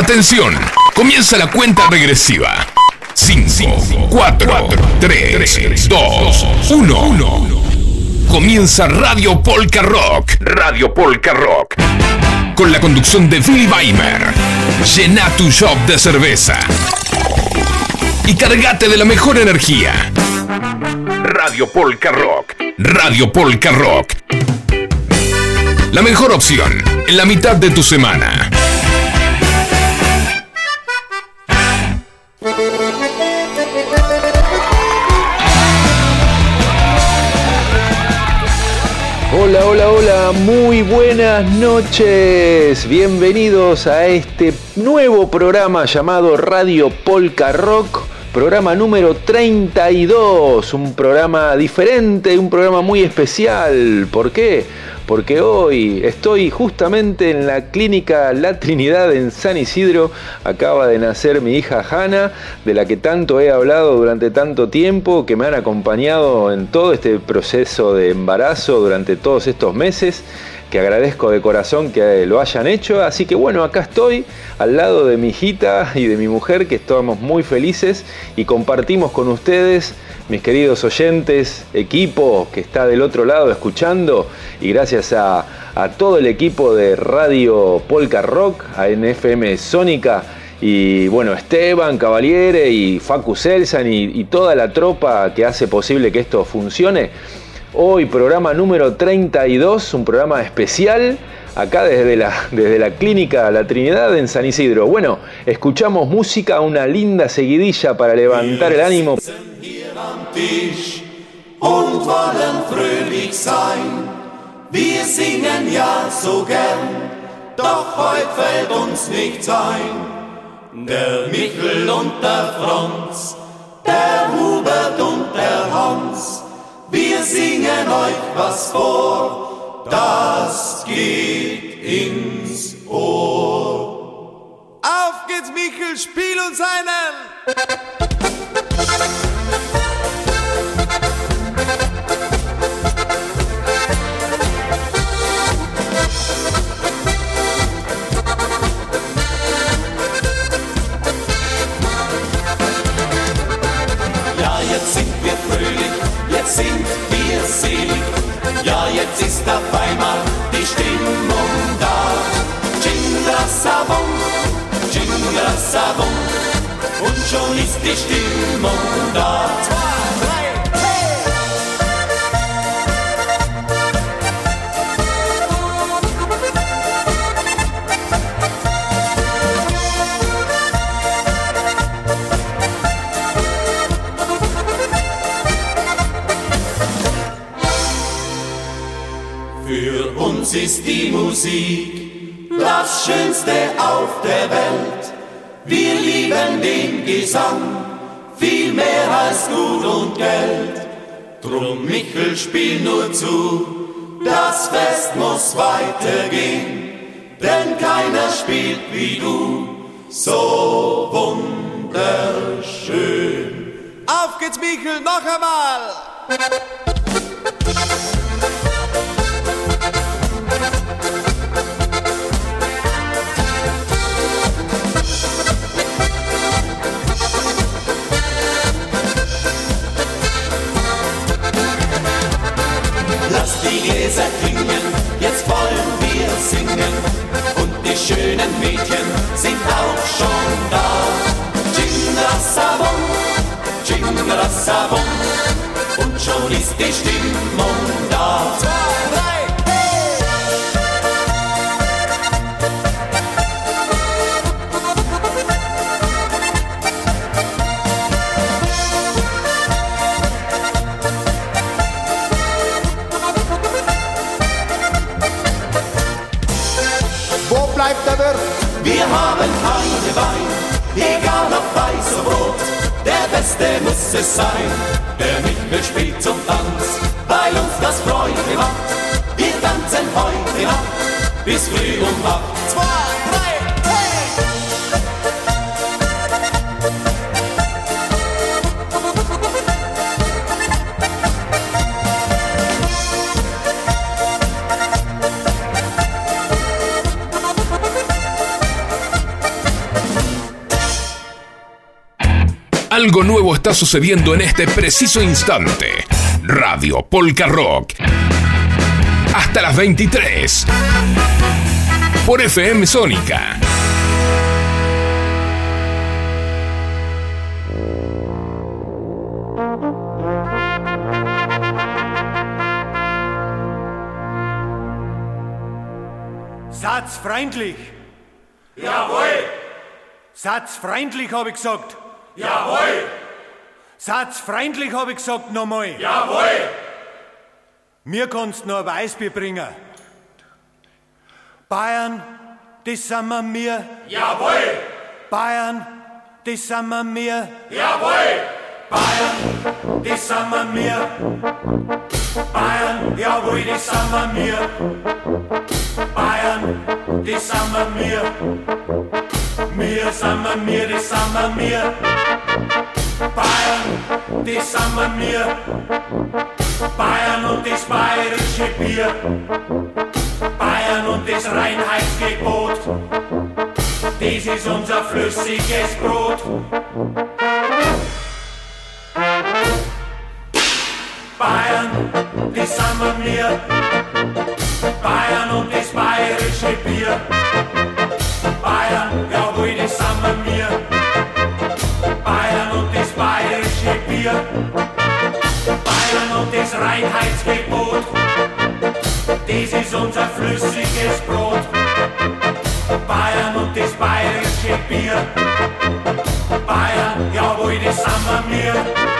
Atención, comienza la cuenta regresiva. 5, 4, 3, 2, 1. Comienza Radio Polka Rock. Radio Polka Rock. Con la conducción de Billy Weimer. Llena tu shop de cerveza. Y cargate de la mejor energía. Radio Polka Rock. Radio Polka Rock. La mejor opción en la mitad de tu semana. Hola, hola, muy buenas noches. Bienvenidos a este nuevo programa llamado Radio Polka Rock. Programa número 32, un programa diferente, un programa muy especial. ¿Por qué? Porque hoy estoy justamente en la clínica La Trinidad en San Isidro. Acaba de nacer mi hija Hanna, de la que tanto he hablado durante tanto tiempo, que me han acompañado en todo este proceso de embarazo durante todos estos meses que agradezco de corazón que lo hayan hecho. Así que bueno, acá estoy al lado de mi hijita y de mi mujer, que estamos muy felices y compartimos con ustedes, mis queridos oyentes, equipo que está del otro lado escuchando y gracias a, todo el equipo de Radio Polka Rock, a NFM Sónica. Y bueno, Esteban Cavaliere y Facu Selsan y, y toda la tropa que hace posible que esto funcione. Hoy programa número 32, un programa especial acá desde la, desde la clínica La Trinidad en San Isidro. Bueno, escuchamos música, una linda seguidilla para levantar el ánimo. Wir singen ja so gern, doch heute fällt uns nichts ein. Der Michel und der Franz, der Hubert und der Hans, wir singen euch was vor, das geht ins Ohr. Auf geht's, Michel, spiel uns einen! Sind wir selig. Ja, jetzt ist auf einmal die Stimmung da. Jingle Savon, Jingle Savon. Und schon ist die Stimmung da. Uns ist die Musik das Schönste auf der Welt. Wir lieben den Gesang viel mehr als Gut und Geld. Drum Michel, spiel nur zu, das Fest muss weitergehen, denn keiner spielt wie du so wunderschön. Auf geht's, Michel, noch einmal! Schönen Mädchen sind auch schon da. Jingle Savon. Und schon ist die Stimmung da. Wir haben keine Wein, egal ob weiß oder rot. Der Beste muss es sein, der Michel spielt zum Tanz, weil uns das Freude macht. Wir tanzen heute Nacht bis früh um acht. Zwei, Algo nuevo está sucediendo en este preciso instante. Radio Polka Rock. Hasta las 23. Por FM Sónica. Satzfreundlich. Jawohl. Satzfreundlich habe ich gesagt. Jawohl. Satzfreundlich habe ich gesagt nochmal. Jawohl. Mir kannst nur ein Weißbier bringen. Bayern, das sind wir mir. Jawohl. Bayern, das sind wir mir. Jawohl. Bayern, das sind wir mir. Bayern, jawohl, das sind wir mir. Bayern, das sind wir mir. Wir sind wir mir, das sind wir mir. Bayern, das sind wir mir. Bayern und das bayerische Bier. Bayern und das Reinheitsgebot. Das ist unser flüssiges Brot. Bayern, das sind wir mir. Bayern und das bayerische Bier. Bayern, jawohl, das sind wir mir. Bayern und das bayerische Bier. Bayern und das Reinheitsgebot. Das ist unser flüssiges Brot. Bayern und das bayerische Bier. Bayern, jawohl, das sind wir mir.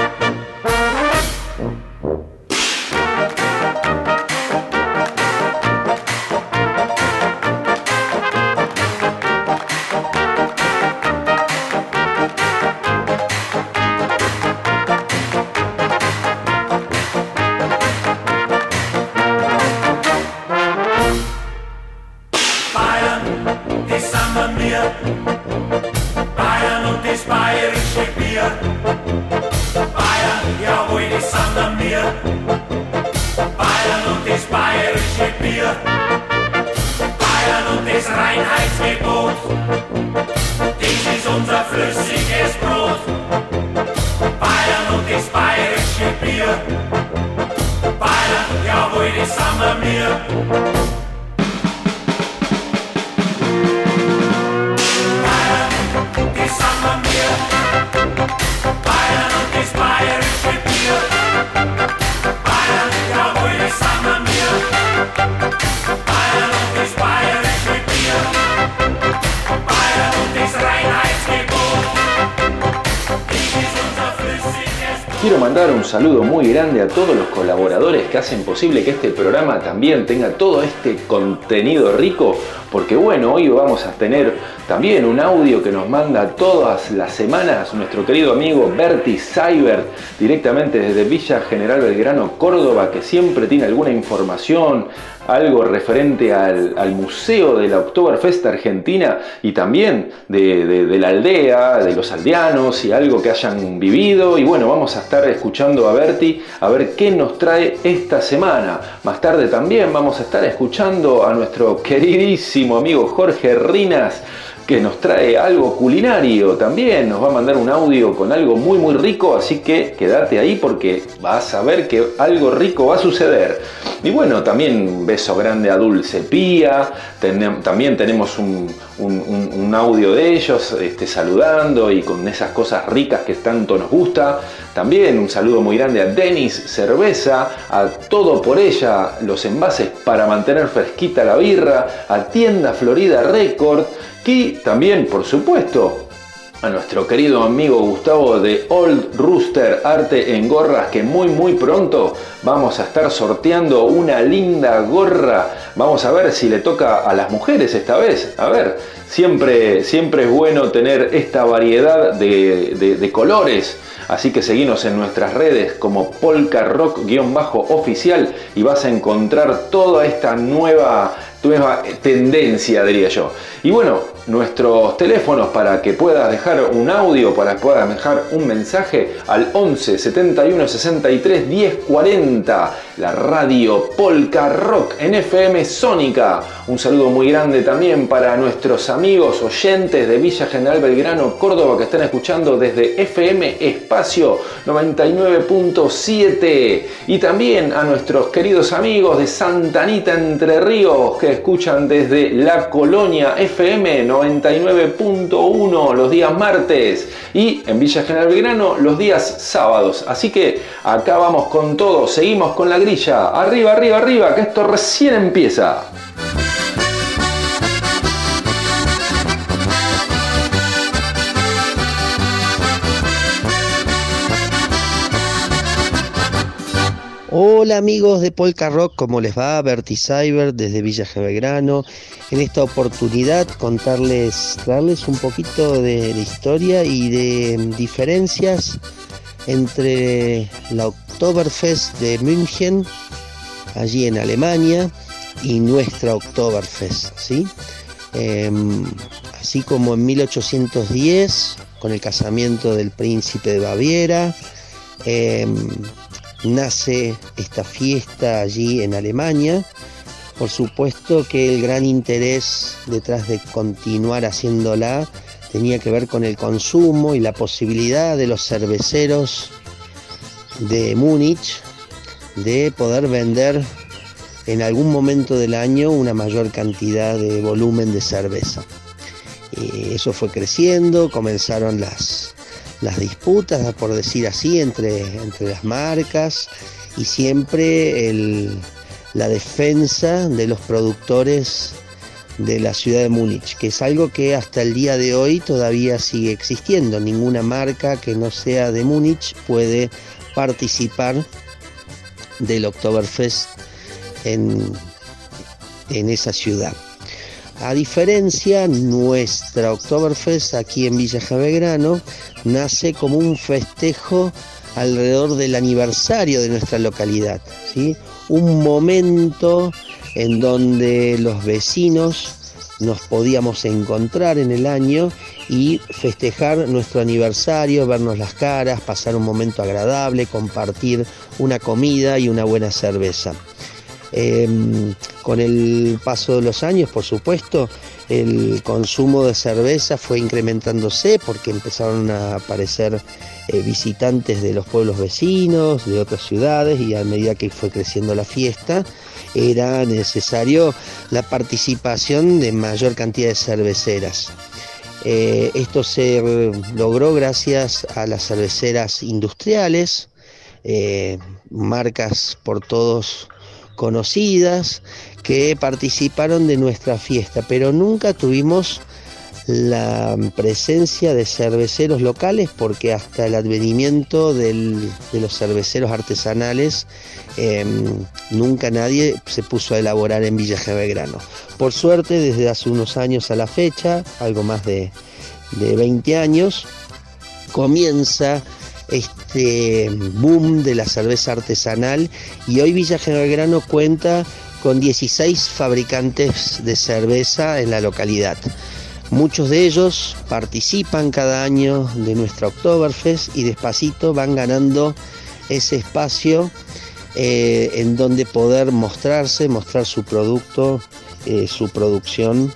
Grande a todos los colaboradores que hacen posible que este programa también tenga todo este contenido rico, porque bueno, hoy vamos a tener también un audio que nos manda todas las semanas nuestro querido amigo Berti Seibert, directamente desde Villa General Belgrano, Córdoba, que siempre tiene alguna información, algo referente al, Museo de la Oktoberfest Argentina y también de- de la aldea, de los aldeanos y algo que hayan vivido. Y bueno, vamos a estar escuchando a Berti a ver qué nos trae esta semana. Más tarde también vamos a estar escuchando a nuestro queridísimo amigo Jorge Rinas que nos trae algo culinario también, nos va a mandar un audio con algo muy muy rico, así que quédate ahí porque vas a ver que algo rico va a suceder. Y bueno, también un beso grande a Dulce Pía, también tenemos un- un audio de ellos este, saludando y con esas cosas ricas que tanto nos gusta. También un saludo muy grande a Denis Cerveza, a Todo por ella, los envases para mantener fresquita la birra, a Tienda Florida Record y también, por supuesto, a nuestro querido amigo Gustavo de Old Rooster Arte en Gorras, que muy muy pronto vamos a estar sorteando una linda gorra. Vamos a ver si le toca a las mujeres esta vez. A ver, siempre, siempre es bueno tener esta variedad de, de- de colores. Así que seguinos en nuestras redes como Polka Rock-oficial y vas a encontrar toda esta nueva nueva tendencia, diría yo. Y bueno, nuestros teléfonos para que puedas dejar un audio, para que puedas dejar un mensaje al 11 71 63 10 40, la radio Polka Rock en FM Sónica. Un saludo muy grande también para nuestros amigos oyentes de Villa General Belgrano, Córdoba, que están escuchando desde FM Espacio 99.7. Y también a nuestros queridos amigos de Santa Anita Entre Ríos, que escuchan desde la colonia FM 99.1 los días martes y en Villa General Belgrano los días sábados. Así que acá vamos con todo, seguimos con la grilla. Arriba, arriba, arriba, que esto recién empieza. Hola amigos de Polka Rock, ¿cómo les va? Berti Cyber desde Villa Belgrano. En esta oportunidad contarles, darles un poquito de, de, historia y de diferencias entre la Oktoberfest de München, allí en Alemania, y nuestra Oktoberfest, ¿sí? Eh, así como en 1810, con el casamiento del príncipe de Baviera, eh, nace esta fiesta allí en Alemania. Por supuesto que el gran interés detrás de continuar haciéndola tenía que ver con el consumo y la posibilidad de los cerveceros de Múnich de poder vender en algún momento del año una mayor cantidad de volumen de cerveza. Y eso fue creciendo, comenzaron las, las disputas, por decir así, entre, entre las marcas y siempre la defensa de los productores de la ciudad de Múnich, que es algo que hasta el día de hoy todavía sigue existiendo. Ninguna marca que no sea de Múnich puede participar del Oktoberfest en, en esa ciudad. A diferencia, nuestra Oktoberfest aquí en Villa Javegrano nace como un festejo alrededor del aniversario de nuestra localidad, ¿sí? un momento en donde los vecinos nos podíamos encontrar en el año y festejar nuestro aniversario, vernos las caras, pasar un momento agradable, compartir una comida y una buena cerveza. Eh, con el paso de los años, por supuesto, el consumo de cerveza fue incrementándose porque empezaron a aparecer eh, visitantes de los pueblos vecinos, de otras ciudades, y a medida que fue creciendo la fiesta, era necesario la participación de mayor cantidad de cerveceras. Eh, esto se logró gracias a las cerveceras industriales, eh, marcas por todos conocidas que participaron de nuestra fiesta, pero nunca tuvimos la presencia de cerveceros locales porque hasta el advenimiento de los cerveceros artesanales eh, nunca nadie se puso a elaborar en Villa Belgrano. Por suerte, desde hace unos años a la fecha, algo más de, de 20 años, comienza este boom de la cerveza artesanal y hoy Villa General Grano cuenta con 16 fabricantes de cerveza en la localidad. Muchos de ellos participan cada año de nuestra Oktoberfest y despacito van ganando ese espacio eh, en donde poder mostrarse, mostrar su producto, eh, su producción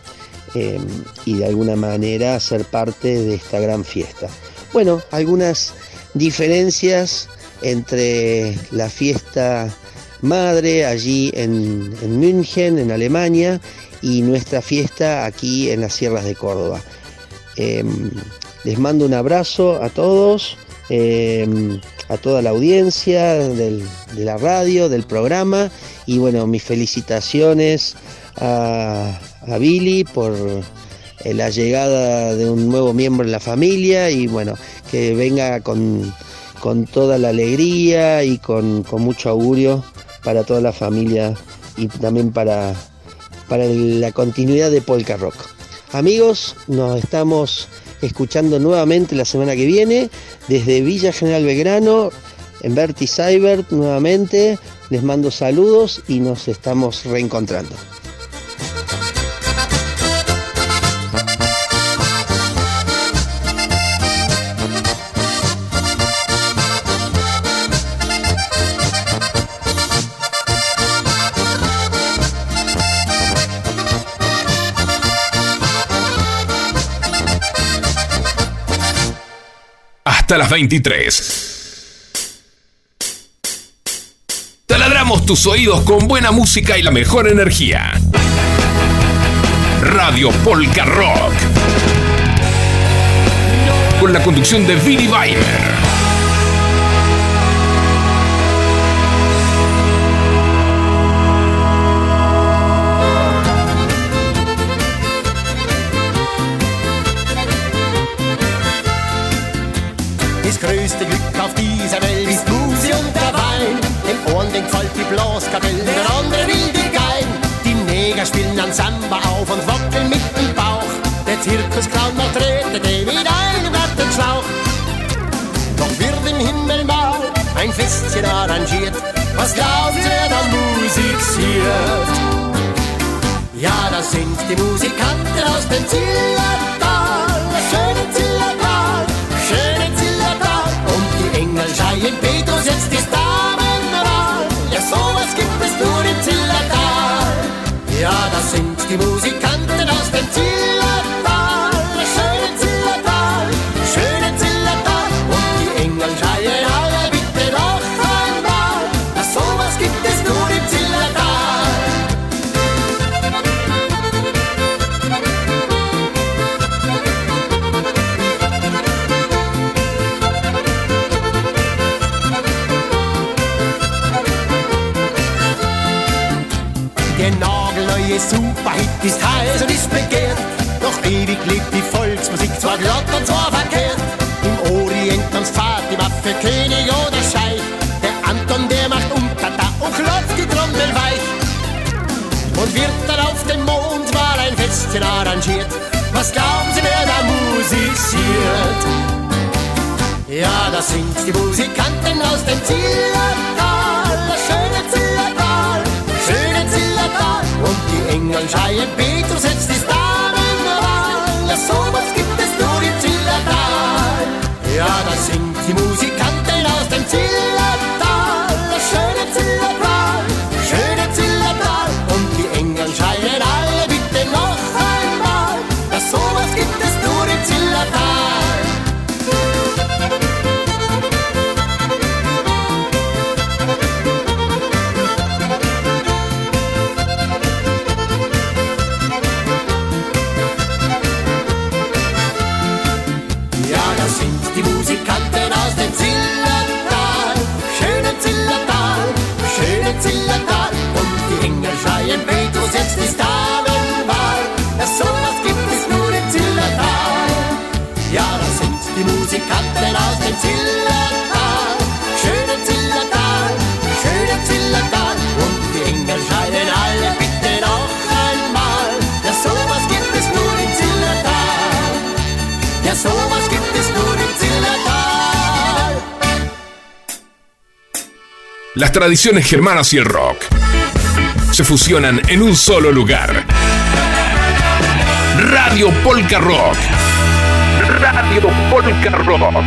eh, y de alguna manera ser parte de esta gran fiesta. Bueno, algunas diferencias entre la fiesta madre allí en, en München, en Alemania, y nuestra fiesta aquí en las sierras de Córdoba. Eh, les mando un abrazo a todos, eh, a toda la audiencia del, de la radio, del programa, y bueno, mis felicitaciones a, a Billy por eh, la llegada de un nuevo miembro en la familia y bueno, que venga con, con toda la alegría y con, con, mucho augurio para toda la familia y también para, para la continuidad de Polka Rock. Amigos, nos estamos escuchando nuevamente la semana que viene desde Villa General Belgrano, en Berti Cyber nuevamente. Les mando saludos y nos estamos reencontrando. Hasta las 23. Taladramos tus oídos con buena música y la mejor energía. Radio Polka Rock. Con la conducción de Billy Weimer. Dieser Welt ist Musi und der Wein. Dem Ohren den gefällt die Blaskapelle, der andere will die Gein. Die Neger spielen an Samba auf und wackeln mit dem Bauch. Der Zirkusclown macht Rede, der mit einem Gartenschlauch. Doch wird im Himmel mal ein Festchen arrangiert. Was glauben Sie, wer da musiziert? Ja, das sind die Musikanten aus dem Zillertal, musica Festchen arrangiert. Was glauben Sie, wer da musiziert? Ja, das sind die Musikanten aus dem Zillertal, das schöne Zillertal, schöne Zillertal. Und die Engel schreien, Petrus, jetzt ist Damenwahl. Ja, sowas gibt es nur im Zillertal. Ja, das sind die Musikanten Las tradiciones germanas y el rock se fusionan en un solo lugar. Radio Polka Rock. Radio Polka Rock.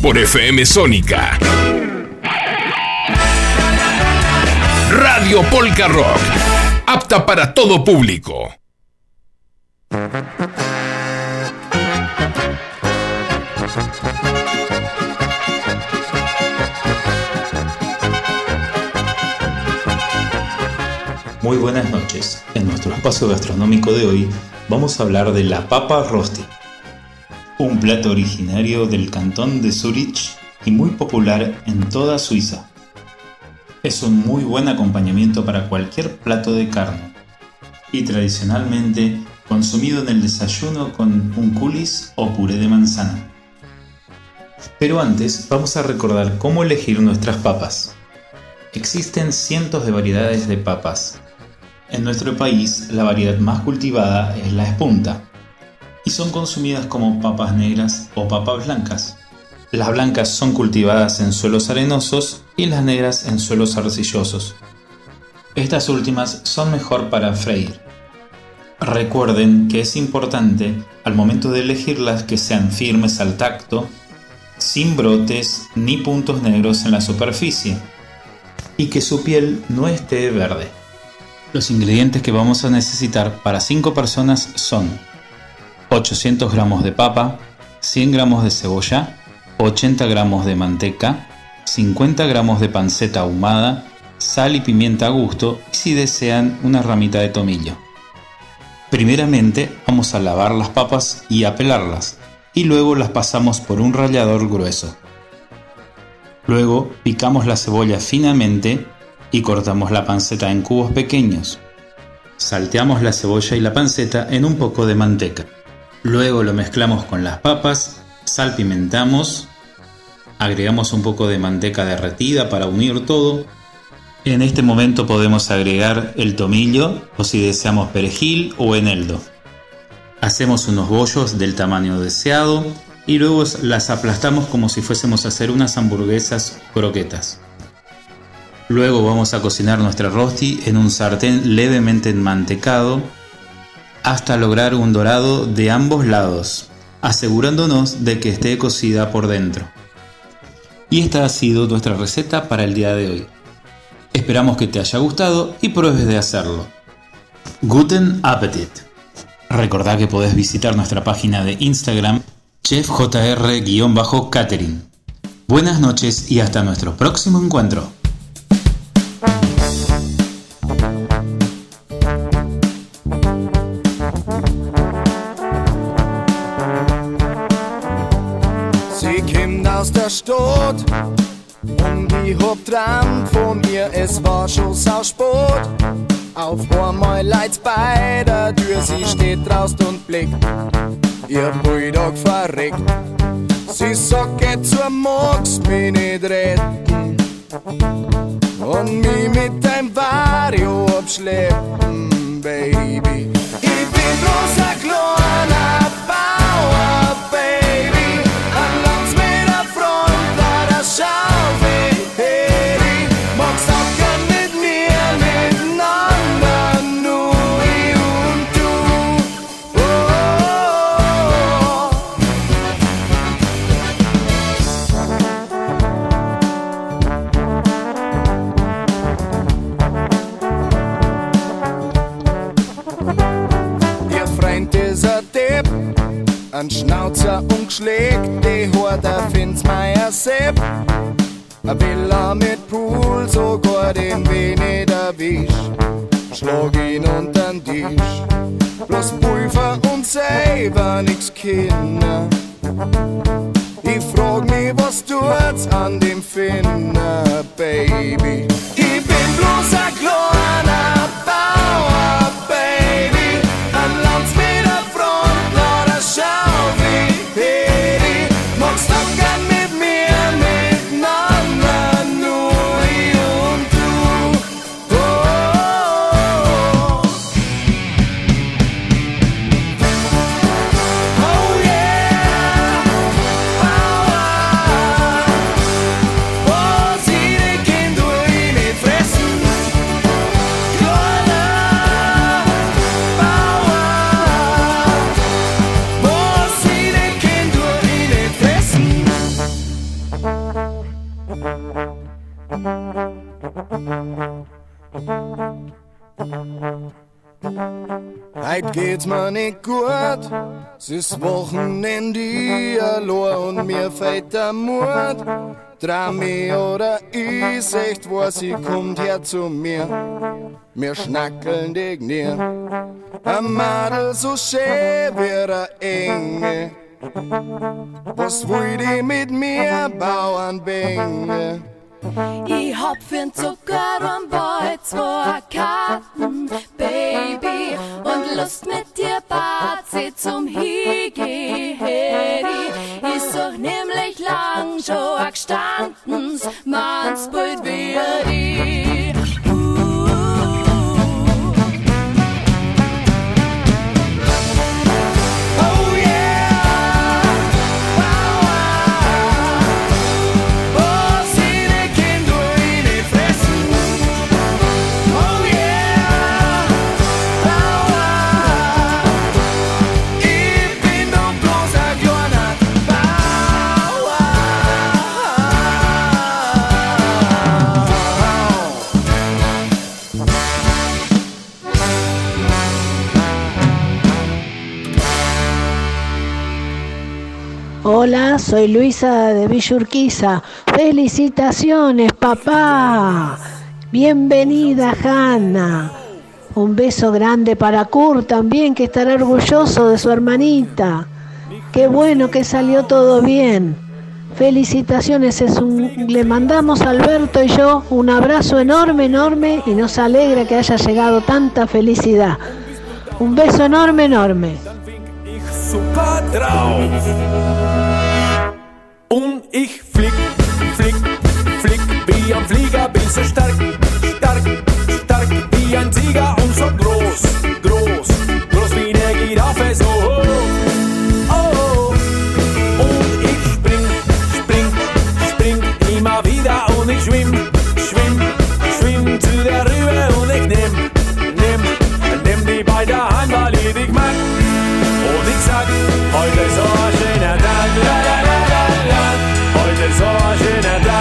Por FM Sónica. Radio Polka Rock. Apta para todo público. Buenas noches. En nuestro espacio gastronómico de hoy vamos a hablar de la papa rosti, un plato originario del cantón de Zurich y muy popular en toda Suiza. Es un muy buen acompañamiento para cualquier plato de carne y tradicionalmente consumido en el desayuno con un coulis o puré de manzana. Pero antes vamos a recordar cómo elegir nuestras papas. Existen cientos de variedades de papas. En nuestro país la variedad más cultivada es la espunta y son consumidas como papas negras o papas blancas. Las blancas son cultivadas en suelos arenosos y las negras en suelos arcillosos. Estas últimas son mejor para freír. Recuerden que es importante al momento de elegirlas que sean firmes al tacto, sin brotes ni puntos negros en la superficie y que su piel no esté verde. Los ingredientes que vamos a necesitar para 5 personas son 800 gramos de papa, 100 gramos de cebolla, 80 gramos de manteca, 50 gramos de panceta ahumada, sal y pimienta a gusto y si desean una ramita de tomillo. Primeramente vamos a lavar las papas y a pelarlas y luego las pasamos por un rallador grueso. Luego picamos la cebolla finamente y cortamos la panceta en cubos pequeños. Salteamos la cebolla y la panceta en un poco de manteca. Luego lo mezclamos con las papas, salpimentamos, agregamos un poco de manteca derretida para unir todo. En este momento podemos agregar el tomillo o si deseamos perejil o eneldo. Hacemos unos bollos del tamaño deseado y luego las aplastamos como si fuésemos a hacer unas hamburguesas croquetas. Luego vamos a cocinar nuestra rosti en un sartén levemente enmantecado hasta lograr un dorado de ambos lados, asegurándonos de que esté cocida por dentro. Y esta ha sido nuestra receta para el día de hoy. Esperamos que te haya gustado y pruebes de hacerlo. Guten Appetit. Recordá que podés visitar nuestra página de Instagram chefjr-catering. Buenas noches y hasta nuestro próximo encuentro. Aus der Stadt und ich hab dran von ihr, es war schon sau Sport. Auf einmal leid's bei der Tür, sie steht draußen und blickt, ihr Bulldog verreckt. Sie sagt, geht zur magst mich nicht retten und mich mit deinem Vario abschleppen, Baby. Geschlägt, die er Finsmeier Sepp. Will er mit Pool sogar den Weh nicht erwisch. Schlag ihn untern Tisch, bloß Pulver und selber nix Kinder. Ich frag mich, was tut's an dem Finner, Baby? Ich bin bloß ein kleiner geht's mir nicht gut, es ist Wochenende allein und mir fällt der Mut. Drami oder ich, echt was, sie kommt her zu mir. Wir schnackeln dich nie. Ein Madel so schön wie der Engel. Was will die mit mir, Bauernbänge? Ich hab für'n Zucker und Boy zwei Karten, Baby, und Lust mit dir Bazi zum Higi Hedi. Ist doch nämlich lang schon gestanden, man's bald wir Hola, soy Luisa de Villurquiza. Felicitaciones, papá. Bienvenida, Hanna. Un beso grande para Kurt también, que estará orgulloso de su hermanita. Qué bueno que salió todo bien. Felicitaciones, es un, le mandamos a Alberto y yo un abrazo enorme, enorme y nos alegra que haya llegado tanta felicidad. Un beso enorme, enorme. Und ich flieg, flieg, flieg wie ein Flieger, bin so stark, stark, stark wie ein Tiger und so groß,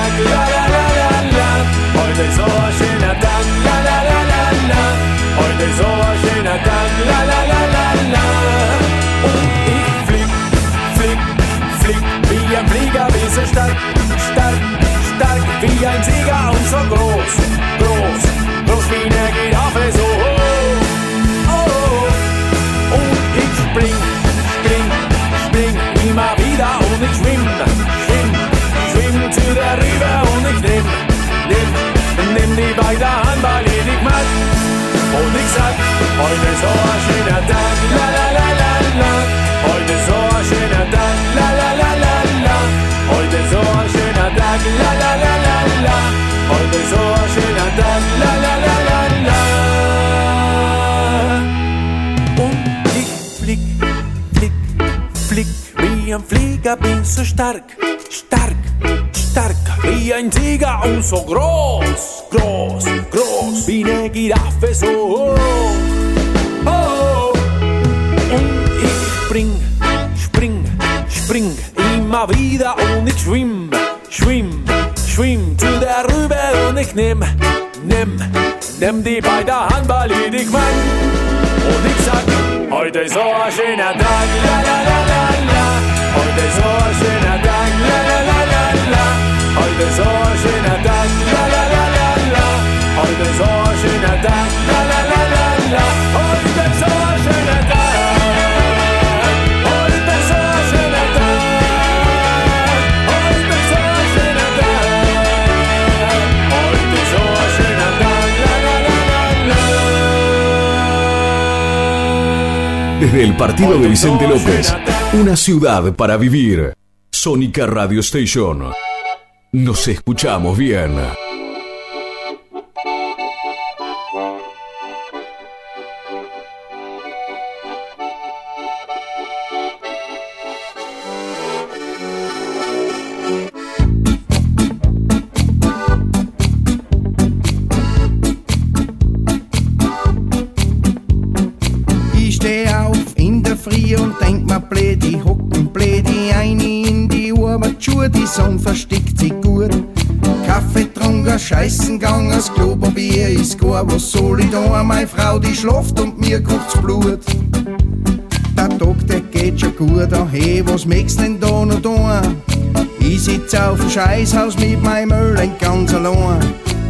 Tag, la la la la la. Heute ist so ein schöner Tag, la la la la la. Heute ist so ein schöner Tag, la la la la la. Und ich flieg, flieg, flieg wie ein Flieger, wie so stark, stark, stark wie ein Sieger und so groß, heute so ein schöner Tag, la la la la la. Heute so ein schöner Tag, la la la la la. Heute so ein schöner Tag, la la la la la. Heute so ein schöner Tag, la la la la la. Und ich flieg, flieg, flieg wie ein Flieger, bin so stark, stark, stark wie ein Tiger und so groß, groß, groß wie eine Giraffe, so hoch. Oh, und ich spring, spring, spring immer wieder und ich schwimm, schwimm, schwimm zu der Rübe und ich nimm, nimm, nimm die bei der Hand, weil ich dich mag. Und ich sag, heute ist so ein schöner Tag, la la la la la. Heute ist so ein schöner Tag, la la la la la. Heute ist so ein schöner Tag, la la. Heute so schöner Tag, la la la la la. Heute ist so ein schöner Tag. Heute ist so ein schöner Tag. Heute ist so ein schöner Tag. Heute ist so ein schöner Tag, la la la la la. Desde el partido de Vicente López, una ciudad para vivir. Sónica Radio Station. Nos escuchamos bien. Das Klopapier ist gar, was soll ich da? Meine Frau, die schlaft und mir kocht's Blut. Der Tag, der geht schon gut, ah hey, was möcht's denn da noch tun? Ich sitz auf dem Scheißhaus mit meinem Öl ganz allein.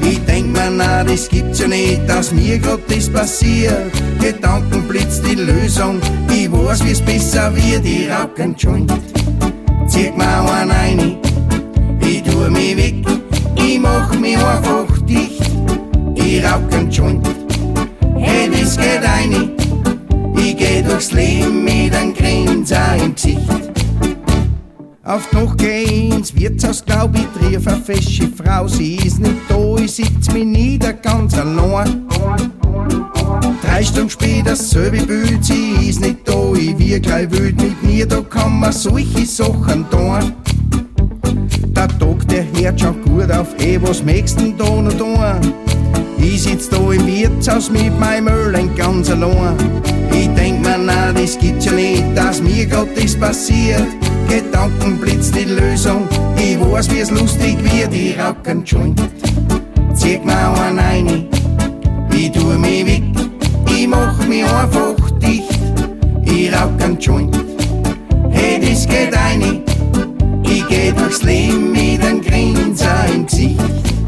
Ich denk mir, na, das gibt's ja nicht, dass mir grad das passiert. Gedankenblitz die Lösung, ich weiß, wie's besser wird, ich rauch ein Joint. Zieh mir einen rein, ich tu mich weg, ich mach mich einfach dicht. Ich rauch ein Joint, hey, das geht rein, ich geh durchs Leben mit einem Grinser im Gesicht. Auf Nacht geh ins Wirtshaus, glaub ich, triff eine fesche Frau. Sie ist nicht da, ich sitz mich nieder, ganz allein. Drei Stunden später, dasselbe Bild, sie ist nicht da, ich wir gleich wild mit mir, da kann man solche Sachen tun. Tag, der hört schon gut auf, eh, was möcht's denn da noch tun? Ich sitz da im Wirtshaus mit meinem Öl ganz allein. Ich denk mir, na, das gibt's ja nicht, dass mir grad das passiert. Gedankenblitz die Lösung, ich weiß, wie's lustig wird, ich rauch ein Joint. Zieh mir einen rein, ich tu mich weg, ich mach mich einfach dicht. Ich rauch ein Joint, hey, das geht rein, geh durchs Leben mit einem Grinser im Gesicht.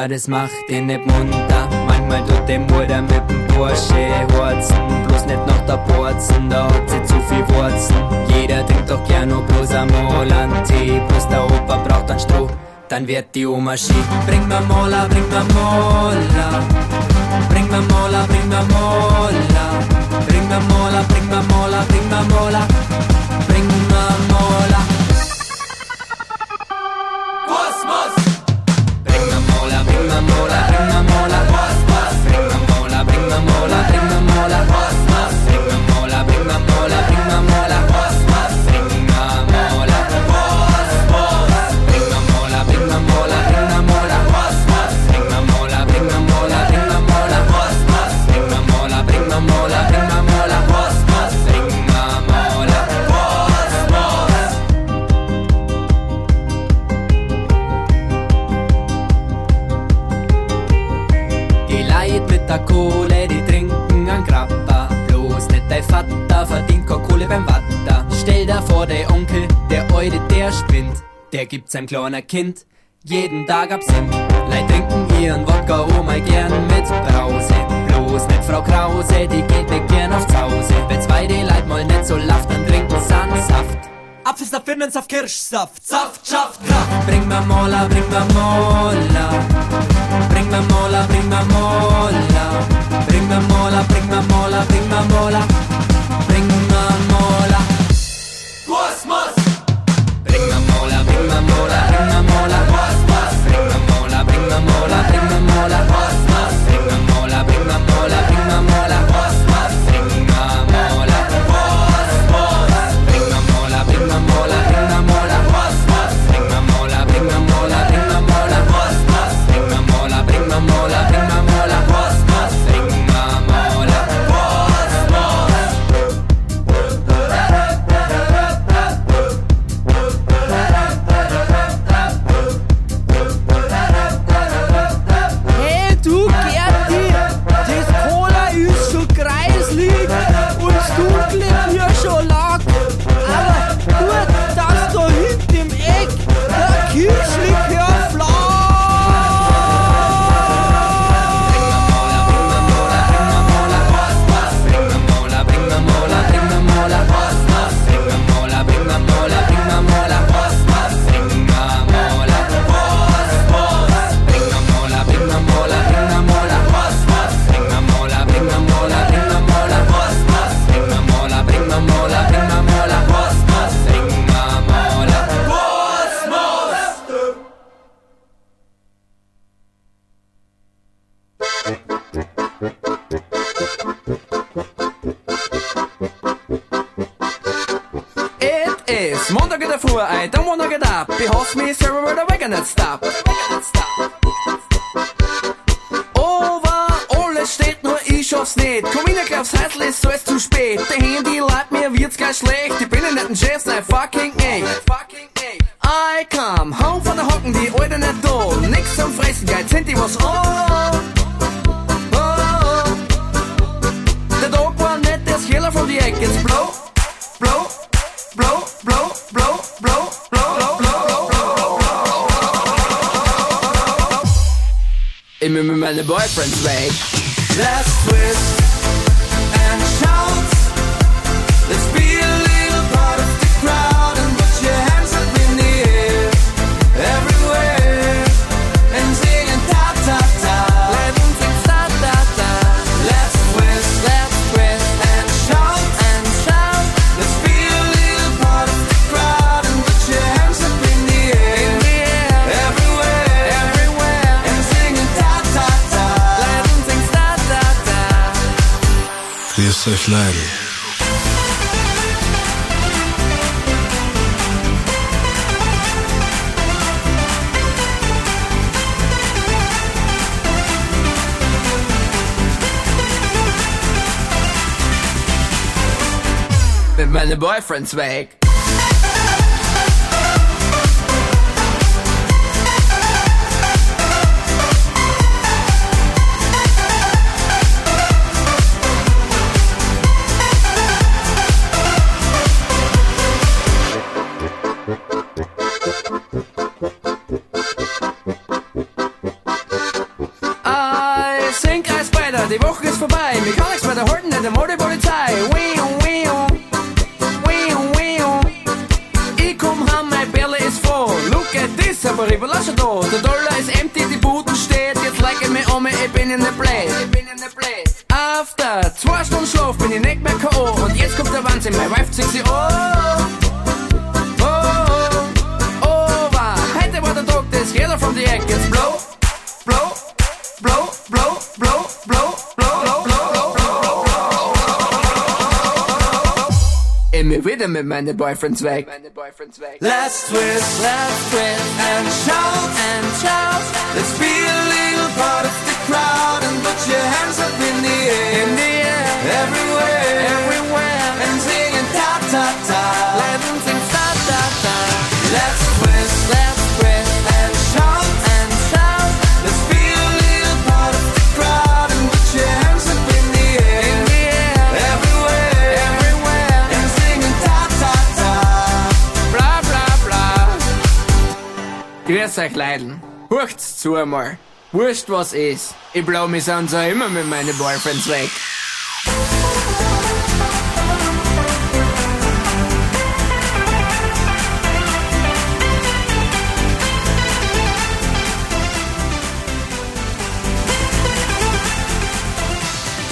Gunter, das macht ihn nicht munter. Manchmal tut dem Mutter mit dem Porsche Horzen. Bloß nicht noch der Porzen, da hat sie zu viel Wurzen. Jeder trinkt doch gerne nur bloß einen Tee. Bloß der Opa braucht einen Stroh, dann wird die Oma schief. Bring mir Mola, bring mir Mola. Bring mir Mola, bring mir Mola. Bring mir Mola, bring mir Mola, bring mir Mola. Bring mola, ring the mola, what's Der gibt seinem kleinen Kind jeden Tag Absinth. Leid trinken ihren Wodka, oh mal gern mit Brause. Bloß nicht Frau Krause, die geht nicht gern aufs Hause. Wenn zwei die Leid mal nicht so laft, dann trinken sie an Saft. Apfelsaft, Birnensaft, Kirschsaft, Saft, schafft Kraft. Bring mir Mola, bring mir Mola. Bring mir Mola, bring mir Mola. Bring mir Mola, bring mir Mola, bring mir Mola. Bring mir Mola. I don't wanna get up. Behold me, server where the wagon not stop. Over alles steht nur, ich schaff's nicht. Komm in, glaub's Heißl ist so ist zu spät. Der Handy leiht mir, wird's gleich schlecht. Ich bin in netten Chefs, nein, fucking Different way. Yusuf Lari. the Boyfriend's back. Die Woche ist vorbei. Mir kann nichts mehr da halten in der Modepolizei. Wiu, wiu, wiu, wiu. Ich komm heim, mein Bälle ist voll. Look at this, aber ich überlasche da. Der Dollar ist empty, die Buden steht. Jetzt like ich mich um, ich bin in der Play. After zwei Stunden Schlaf bin ich nicht mehr K.O. Und jetzt kommt der Wahnsinn, mein Wife zieht sie. Oh, mit meinen Boyfriends weg. Let's twist, let's twist and shout and shout. Let's be a little part of the crowd and put your hands up in the air, in the air, everywhere, everywhere, and singing ta ta ta. Let them sing ta ta ta. Let's Grüß euch Leiden. Hurcht's zu einmal. Wurscht was ist. Ich blau mich sonst auch immer mit meinen Boyfriends weg.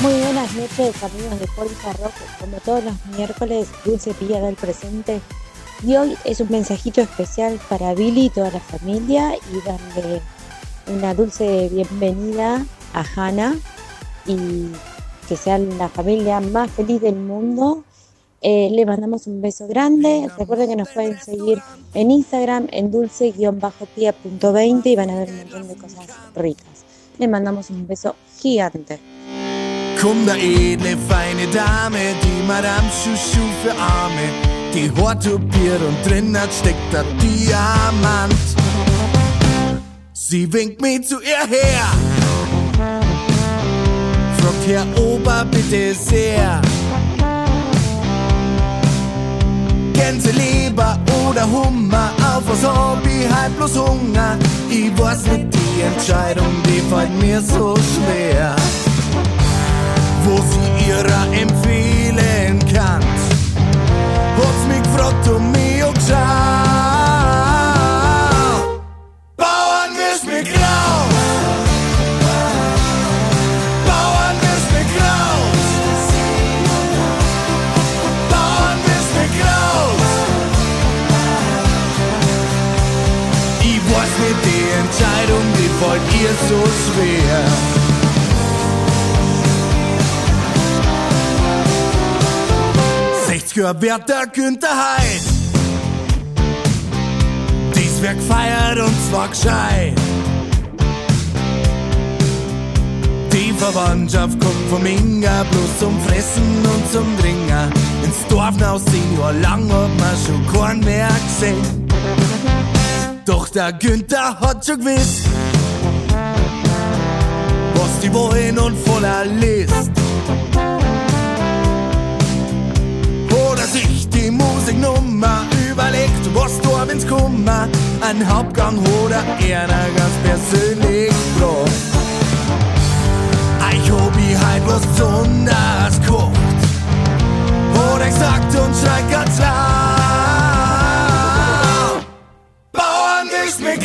Muy buenas noches amigos de Polka Rock, como todos los miércoles, Dulce Pilla del presente y hoy es un mensajito especial para Billy y toda la familia y darle una dulce bienvenida a Hannah y que sean la familia más feliz del mundo. Eh, le mandamos un beso grande. Recuerden que nos pueden seguir en Instagram en dulce-pia.20 y van a ver un montón de cosas ricas. Le mandamos un beso gigante. Feine Dame, die Madame Chouchou für Arme, die hortupiert und drin hat steckt der Diamant. Sie winkt mich zu ihr her, fragt Herr Ober bitte sehr. Gänseleber oder Hummer, auf was ich halt bloß Hunger? Ich weiß nicht, die Entscheidung, die fällt mir so schwer wo sie ihrer empfehlen kann. wrotu mi ogrzał 60er Wärter Günther Heid. Dies Werk feiert und zwar gescheit. Die Verwandtschaft kommt vom Inga bloß zum Fressen und zum Trinken. Ins Dorf nach zehn Jahr lang hat man schon keinen mehr gesehen. Doch der Günther hat schon gewusst, was die wollen und voller List. Musiknummer überlegt, was da wenn's kummer, ein Hauptgang oder einer ganz persönlich braucht. Ich ich halt was besonders gekocht, oder gesagt und schreit ganz laut. Bauern ist mir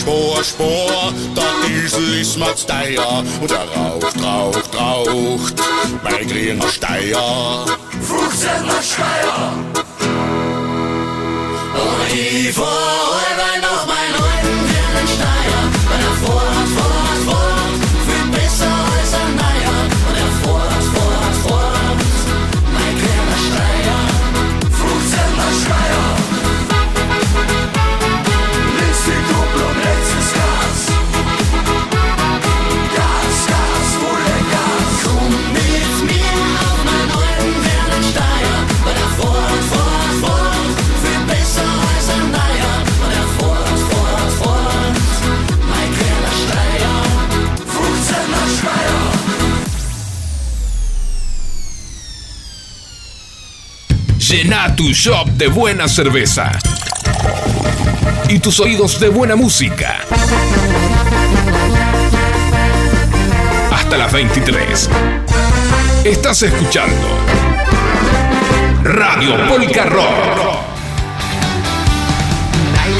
Spor, Spor, der Diesel ist mir teuer und er raucht, raucht, raucht, mein grüner Steier. Fuchs Steier. Oh, A tu shop de buena cerveza y tus oídos de buena música. Hasta las 23. Estás escuchando Radio Polka Rock.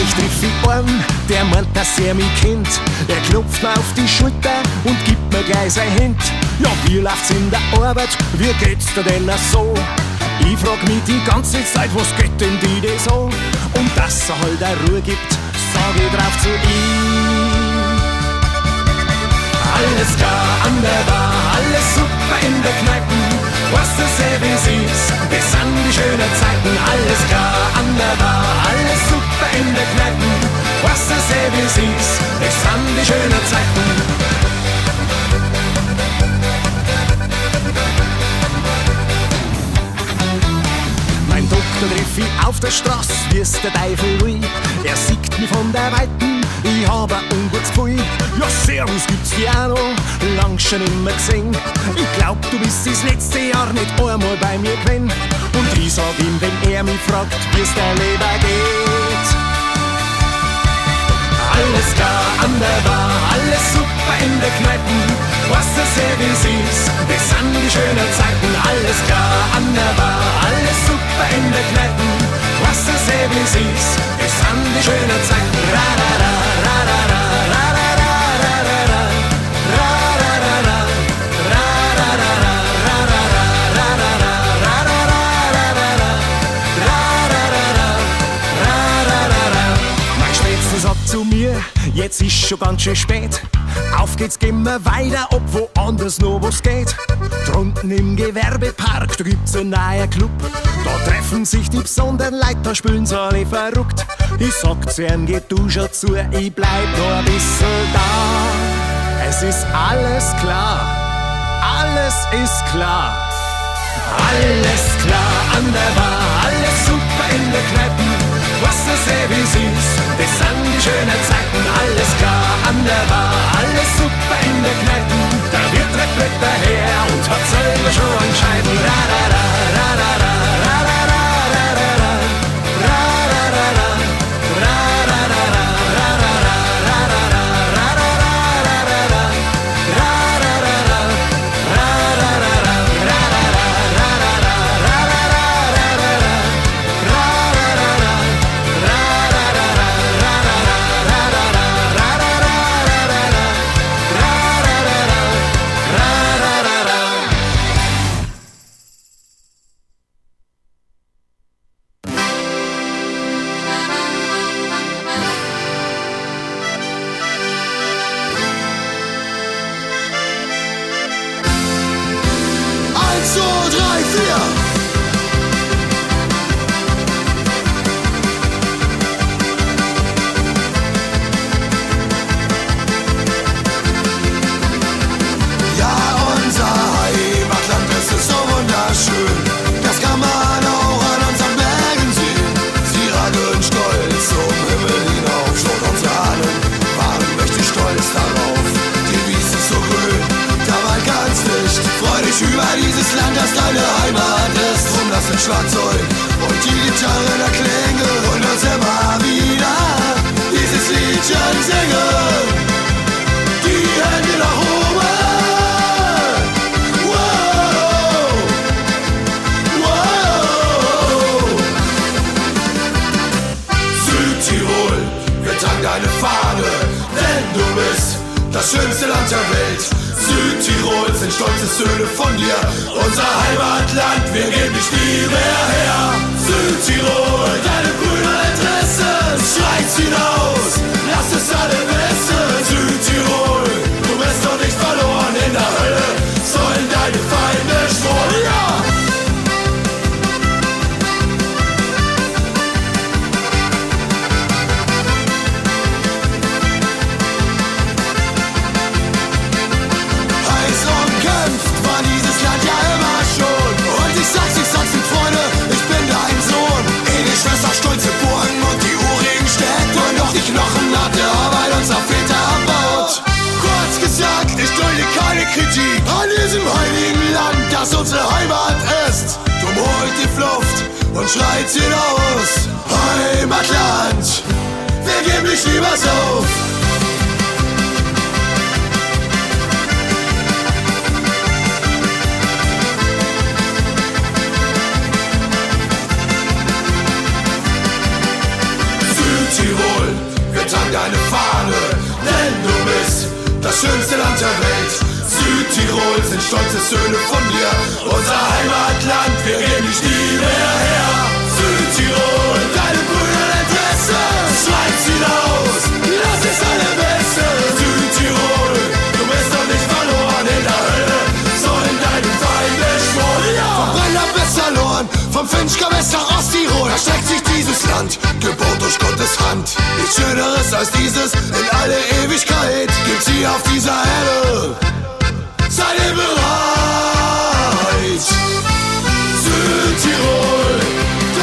Ich triff ihn der meint, dass er mich kennt. Er klopft mir auf die Schulter und gibt mir gleich sein Hemd. Ja, wie läuft's in der Arbeit? Wie geht's dir denn so? Ich frag mich die ganze Zeit, was geht denn die da so? Und dass er halt eine Ruhe gibt, sag ich drauf zu ihm. Alles klar an der Bar, alles super in der Kneipe, Was das wie siehst, das sind die schönen Zeiten. Alles klar an der Bar, alles super in der Kneipe, Was das wie siehst, das sind die schönen Zeiten. Da triff ich auf der Straße, wie wie's der Teufel will. Er sieht mich von der Weiten, ich hab ein ungutes Gefühl. Ja, Servus gibt's dir auch noch, lang schon immer gesehen. Ich glaub, du bist das letzte Jahr nicht einmal bei mir gewesen. Und ich sag ihm, wenn er mich fragt, wie's der Leber geht. Alles klar, an der Bar, alles super in der Kneipen was das hier wie süß. Das sind die schönen Zeiten, alles klar an der Bar, Körper in der Kneten. Was das Leben ist, Es an die schöne Zeit. Ra, ra, ra, ra, ra, ra, ra. jetzt ist schon ganz schön spät. Auf geht's, gehen wir weiter, ob woanders noch was geht. Drunten im Gewerbepark, da gibt's einen neuen Club. Da treffen sich die besonderen Leute, da sie alle verrückt. Ich sag zu ihnen, geh du schon zu, ich bleib noch ein bisschen da. Es ist alles klar, alles ist klar. Alles klar an der Bar, alles super in der Kneipe. Wasser sehr wie süß. Bis an die schönen Zeiten, alles klar an der Bar, alles super in der Kneipe. Da wird der Glück daher und hat selber schon entscheiden. Ra, ra, ra, ra, ra, ra, ra, ra. Tragen deine Fahne, denn du bist das schönste Land der Welt. Südtirol sind stolze Söhne von dir, unser Heimatland, wir geben dich nie mehr her. Südtirol, deine Brüder Interesse, schreit hinaus, lass es alle wissen. Südtirol, du bist doch nicht verloren in der Hölle, sollen deine Feinde schmoren. Vom Brenner bis Salon, vom Finchka bis nach Osttirol, da streckt sich dieses Land, geboren durch Gottes Hand. Nichts Schöneres als dieses in alle Ewigkeit gibt's hier auf dieser Erde. Seid ihr bereit? Südtirol, du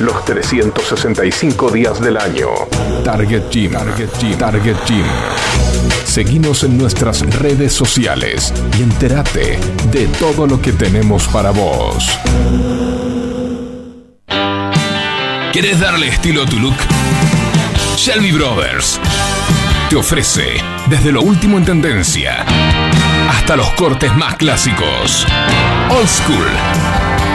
Los 365 días del año. Target Gym. Target Gym. Target Gym. Seguinos en nuestras redes sociales y entérate de todo lo que tenemos para vos. ¿Quieres darle estilo a tu look? Shelby Brothers te ofrece desde lo último en tendencia hasta los cortes más clásicos. Old School.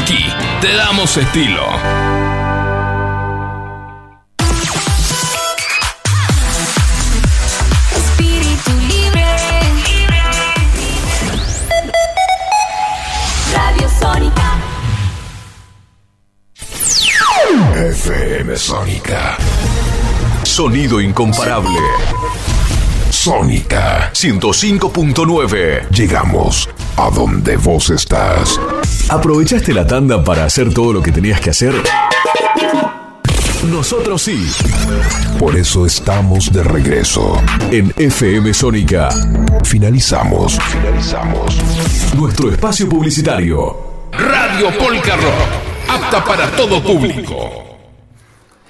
Aquí te damos estilo. Espíritu libre. Radio Sónica. FM Sónica. Sonido incomparable. Sónica 105.9. Llegamos a donde vos estás. ¿Aprovechaste la tanda para hacer todo lo que tenías que hacer? Nosotros sí. Por eso estamos de regreso. En FM Sónica. Finalizamos. Finalizamos. Nuestro espacio publicitario. Radio Polka Rock. Apta para todo público.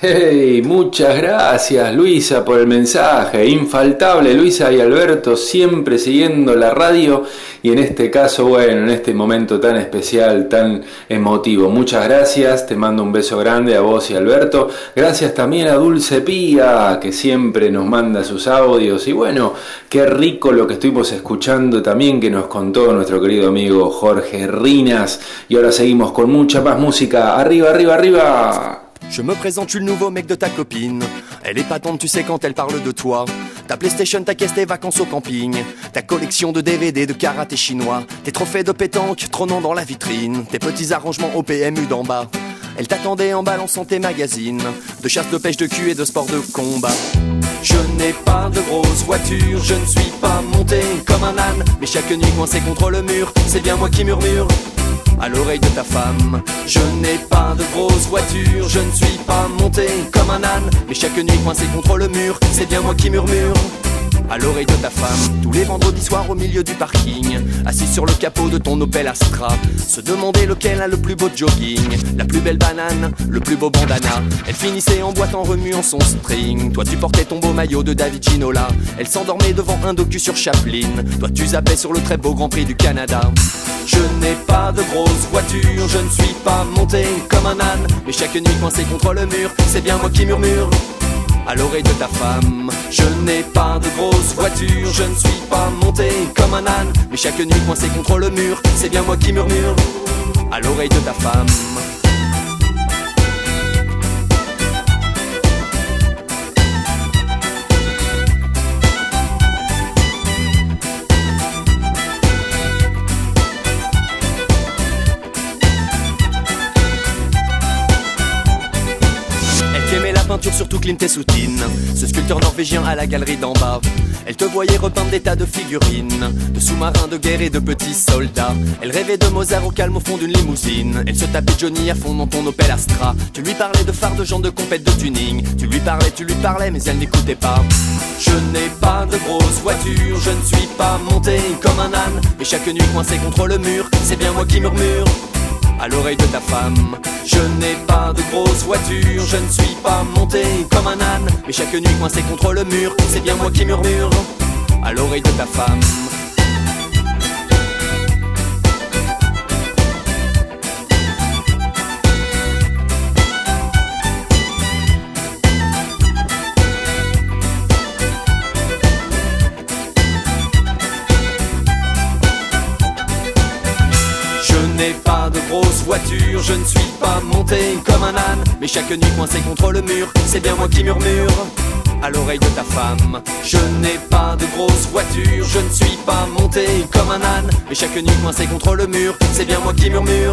Hey, muchas gracias Luisa por el mensaje, infaltable Luisa y Alberto siempre siguiendo la radio y en este caso, bueno, en este momento tan especial, tan emotivo. Muchas gracias, te mando un beso grande a vos y Alberto. Gracias también a Dulce Pía, que siempre nos manda sus audios y bueno, qué rico lo que estuvimos escuchando también que nos contó nuestro querido amigo Jorge Rinas y ahora seguimos con mucha más música. Arriba, arriba, arriba. Je me présente, suis le nouveau mec de ta copine. Elle est patente, tu sais, quand elle parle de toi. Ta PlayStation, ta caisse, tes vacances au camping. Ta collection de DVD de karaté chinois. Tes trophées de pétanque trônant dans la vitrine. Tes petits arrangements au PMU d'en bas. Elle t'attendait en balançant tes magazines. De chasse, de pêche, de cul et de sport de combat. Je n'ai pas de grosse voiture, je ne suis pas monté comme un âne. Mais chaque nuit coincé contre le mur, c'est bien moi qui murmure à l'oreille de ta femme. Je n'ai pas de grosse voiture, je ne suis pas monté comme un âne. Mais chaque nuit coincé contre le mur, c'est bien moi qui murmure. À l'oreille de ta femme, tous les vendredis soirs au milieu du parking, assis sur le capot de ton Opel Astra, se demander lequel a le plus beau jogging, la plus belle le plus beau bandana. Elle finissait en boîte en remuant son string. Toi tu portais ton beau maillot de David Ginola. Elle s'endormait devant un docu sur Chaplin. Toi tu zappais sur le très beau Grand Prix du Canada. Je n'ai pas de grosse voiture, je ne suis pas monté comme un âne. Mais chaque nuit coincé contre le mur, c'est bien moi qui murmure à l'oreille de ta femme. Je n'ai pas de grosse voiture, je ne suis pas monté comme un âne. Mais chaque nuit coincé contre le mur, c'est bien moi qui murmure à l'oreille de ta femme. Peinture, surtout Clint Eastwood, ce sculpteur norvégien à la galerie d'en bas. Elle te voyait repeindre des tas de figurines, de sous-marins de guerre et de petits soldats. Elle rêvait de Mozart au calme au fond d'une limousine. Elle se tapait Johnny à fond dans ton Opel Astra. Tu lui parlais de phares, de gens de compète, de tuning. Tu lui parlais, tu lui parlais, mais elle n'écoutait pas. Je n'ai pas de grosse voiture, je ne suis pas monté comme un âne. Mais chaque nuit coincé contre le mur, c'est bien moi qui murmure à l'oreille de ta femme. Je n'ai pas de grosse voiture, je ne suis pas monté comme un âne. Mais chaque nuit coincé contre le mur, c'est bien moi qui murmure à l'oreille de ta femme. N'ai pas de grosse voiture, je ne suis pas monté comme un âne. Mais chaque nuit coincé contre le mur, c'est bien moi qui murmure à l'oreille de ta femme. Je n'ai pas de grosse voiture, je ne suis pas monté comme un âne. Mais chaque nuit coincé contre le mur, c'est bien moi qui murmure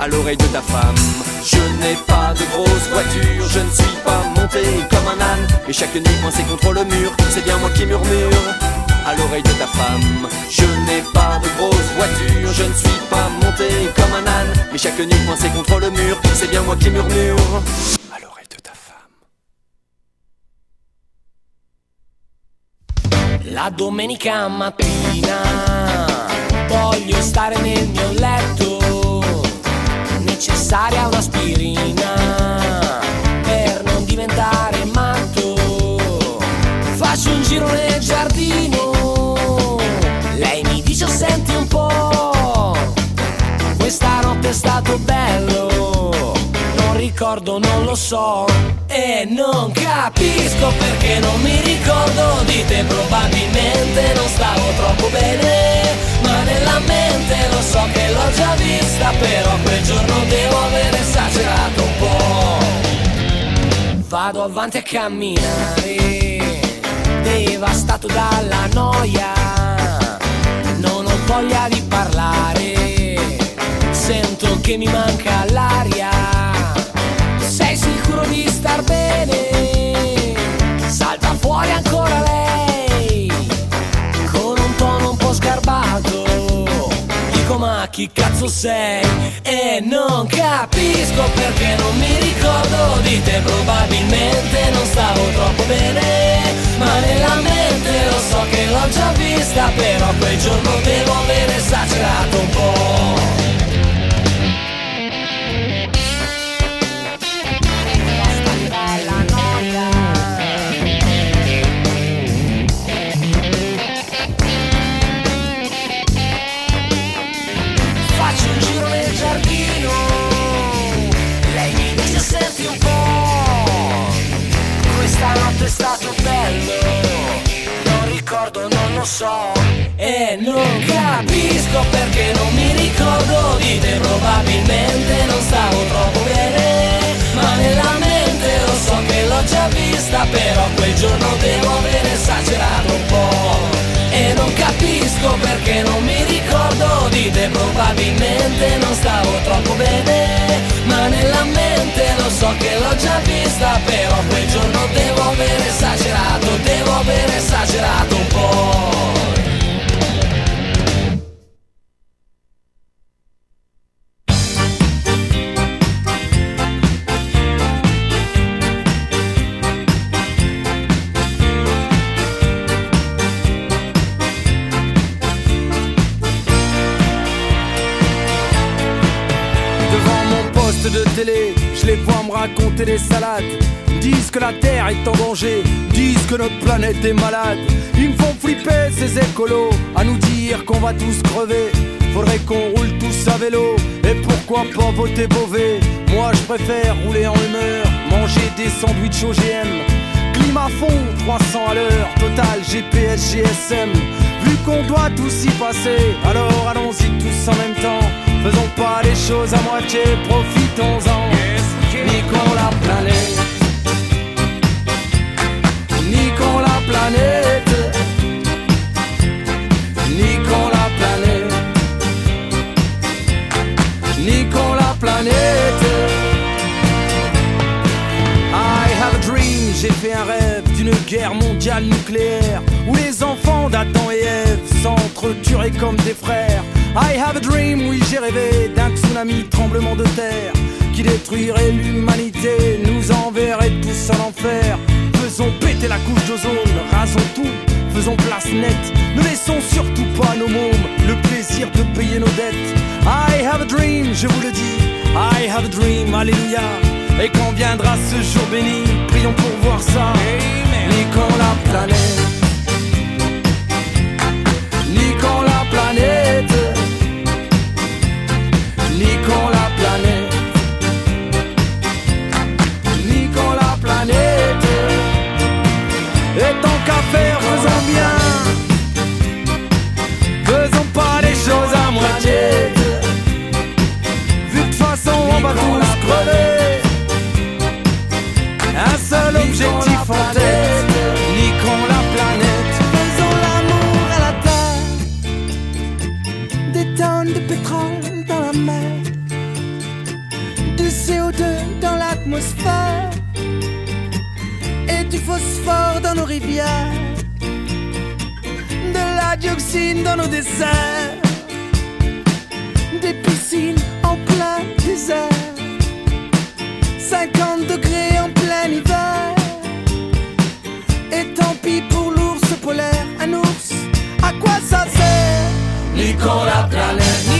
à l'oreille de ta femme. Je n'ai pas de grosse voiture, je ne suis pas monté comme un âne. Mais chaque nuit coincé contre le mur, c'est bien moi qui murmure à l'oreille de ta femme. Je n'ai pas de grosse voiture, je ne suis pas monté comme un âne. Mais chaque nuit coincé contre le mur, c'est bien moi qui murmure à l'oreille de ta femme. La domenica mattina voglio stare nel mio letto, necessaria un'aspirina per non diventare matto. Faccio un giro nel giardino, è stato bello, non ricordo, non lo so. E non capisco perché non mi ricordo di te. Probabilmente non stavo troppo bene Ma nella mente lo so che l'ho già vista Però quel giorno devo aver esagerato un po' Vado avanti a camminare Devastato dalla noia. Non ho voglia di parlare sento che mi manca l'aria. Sei sicuro di star bene? Salta fuori ancora lei, con un tono un po' sgarbato. Dico ma chi cazzo sei? E non capisco perché non mi ricordo di te, probabilmente non stavo troppo bene, ma nella mente lo so che l'ho già vista, però quel giorno devo aver esagerato un po'. Lo so. E non capisco perché non mi ricordo di te. Probabilmente non stavo troppo bene Ma nella mente lo so che l'ho già vista Però quel giorno devo aver esagerato un po' non capisco perché non mi ricordo di te. Probabilmente non stavo troppo bene Ma nella mente lo so che l'ho già vista Però quel giorno devo aver esagerato Devo aver esagerato un po' les vois me raconter des salades. Disent que la Terre est en danger, disent que notre planète est malade. Ils me font flipper ces écolos, à nous dire qu'on va tous crever. Faudrait qu'on roule tous à vélo, et pourquoi pas voter Beauvais? Moi je préfère rouler en humeur, manger des sandwichs OGM. Climat fond, 300 à l'heure, total GPS, GSM. Vu qu'on doit tous y passer, alors allons-y tous en même temps. Faisons pas les choses à moitié, profitons-en. La planète. La planète. La planète. La planète. I have a dream, j'ai fait un rêve d'une guerre mondiale nucléaire où les enfants d'Adam et Ève s'entretueraient comme des frères. I have a dream, oui j'ai rêvé d'un tsunami, tremblement de terre qui détruirait l'humanité, nous enverrait tous en enfer. Faisons péter la couche d'ozone, rasons tout, faisons place nette. Ne laissons surtout pas nos mômes le plaisir de payer nos dettes. I have a dream, je vous le dis, I have a dream, alléluia. Et quand viendra ce jour béni, prions pour voir ça. Niquons la planète. Objectif en tête. Niquons la planète. Faisons l'amour à la terre. Des tonnes de pétrole dans la mer. Du CO2 dans l'atmosphère. Et du phosphore dans nos rivières. De la dioxine dans nos desserts. Des piscines en plein désert. 50 degrés en plein hiver. acqua stasera, licola tra le mie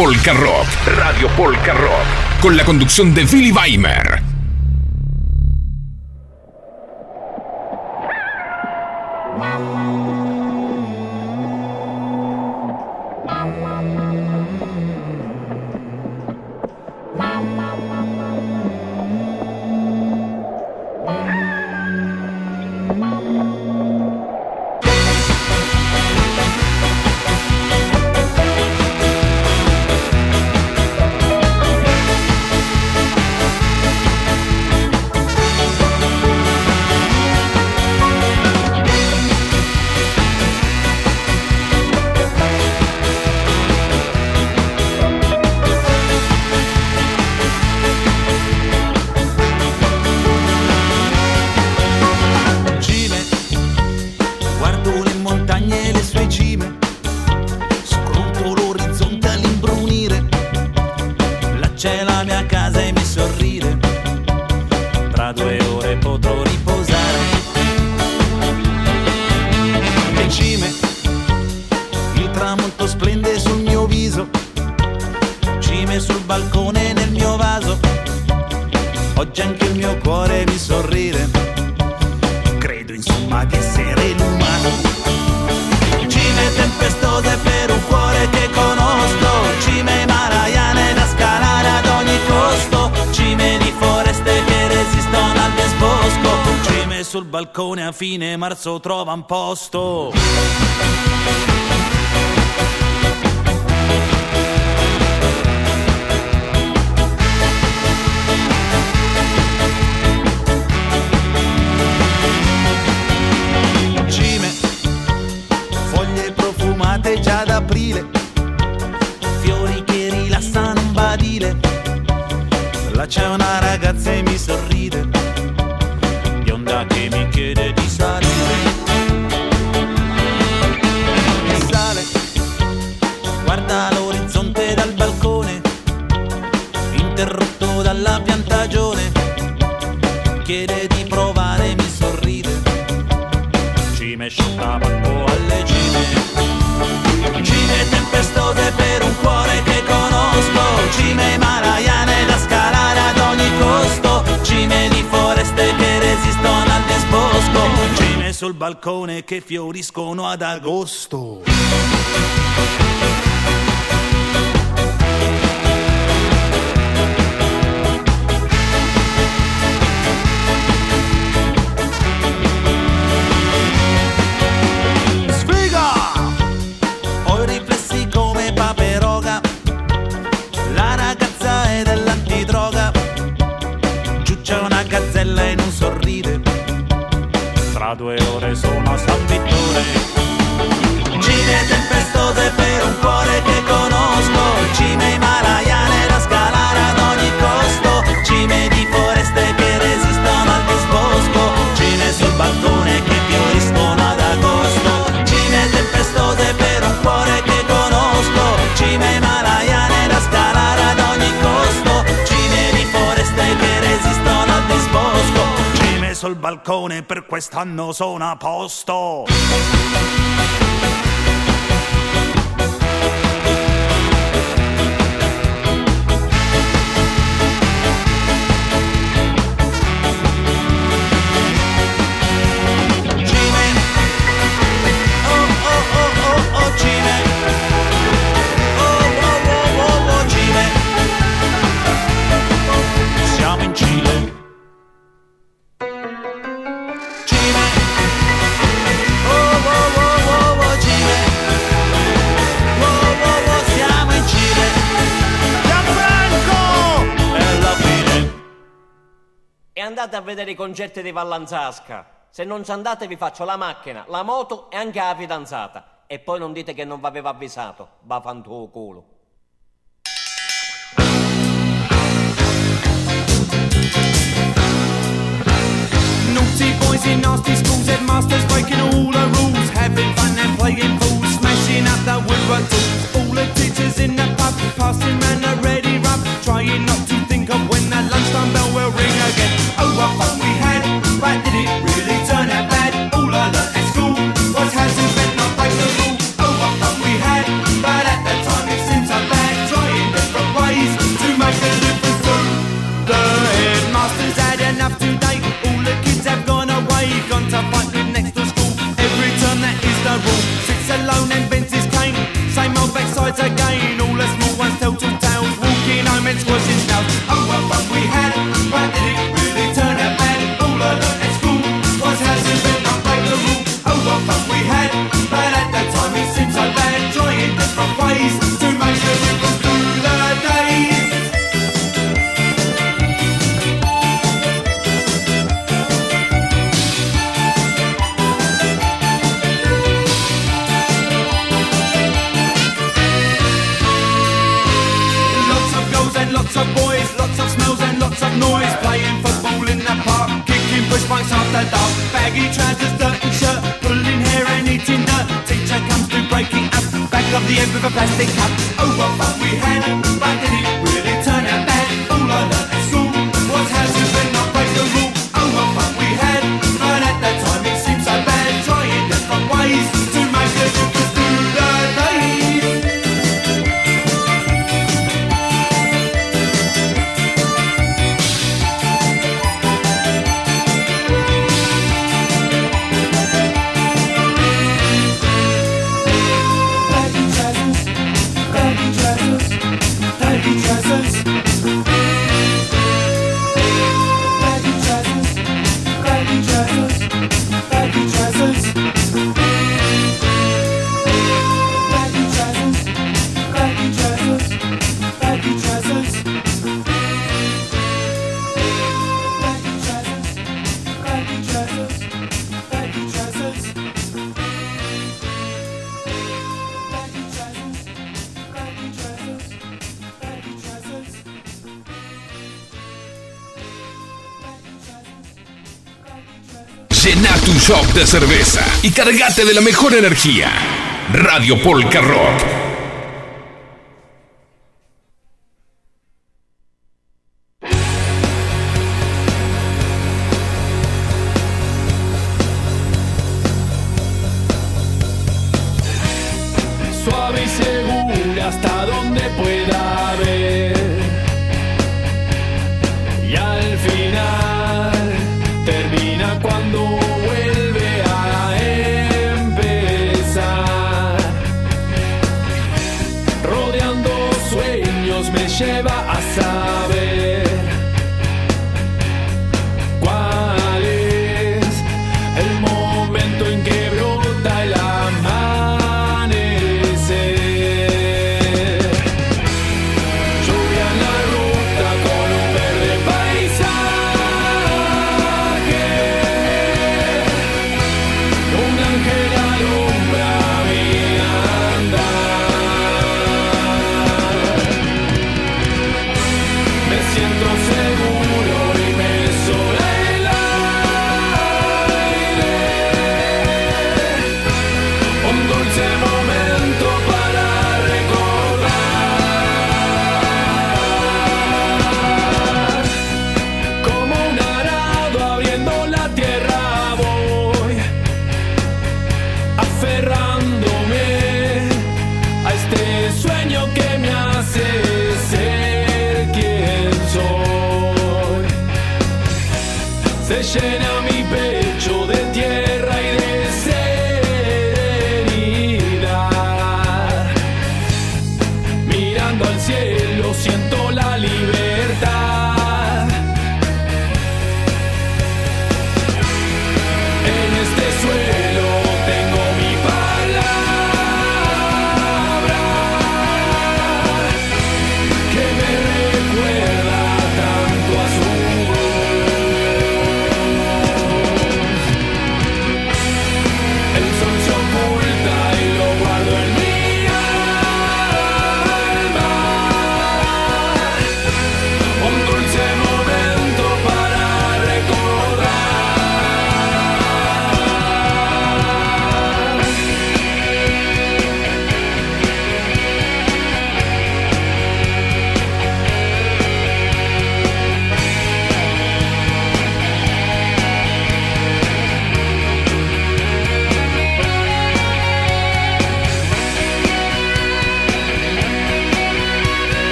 Polka Rock. Radio Polka Rock. Con la conducción de Billy Weimer. Marzo trova un posto. Cime, foglie profumate già ad fiori che rilassano un badile. Là c'è una ragazza e mi sorride, bionda che mi chiede di salire. Balcone che fioriscono ad agosto. Sfiga! Ho i riflessi come paperoga La ragazza è dell'antidroga. Giù una gazzella Tra due ore sono a San Vittore Cime tempestose per un cuore che conosco. Cime balcone per quest'anno sono a posto. Siamo in Cile. Andate a vedere i concerti di Vallanzasca. Se non ci andate vi faccio la macchina, la moto e anche la fidanzata. E poi non dite che non vi avevo avvisato. Va fanto culo. Naughty boys in nasty schools, headmasters breaking all the rules, having fun and playing fools, smashing up the woodwork tools. All the teachers in the pub, passing round a ready rub, trying not to of when that lunchtime bell will ring again. Oh, what fun we had, but did it really turn out bad? All I but we had with a plastic cup. Oh, what fun we had! cerveza y cargate de la mejor energía. Radio Polka Rock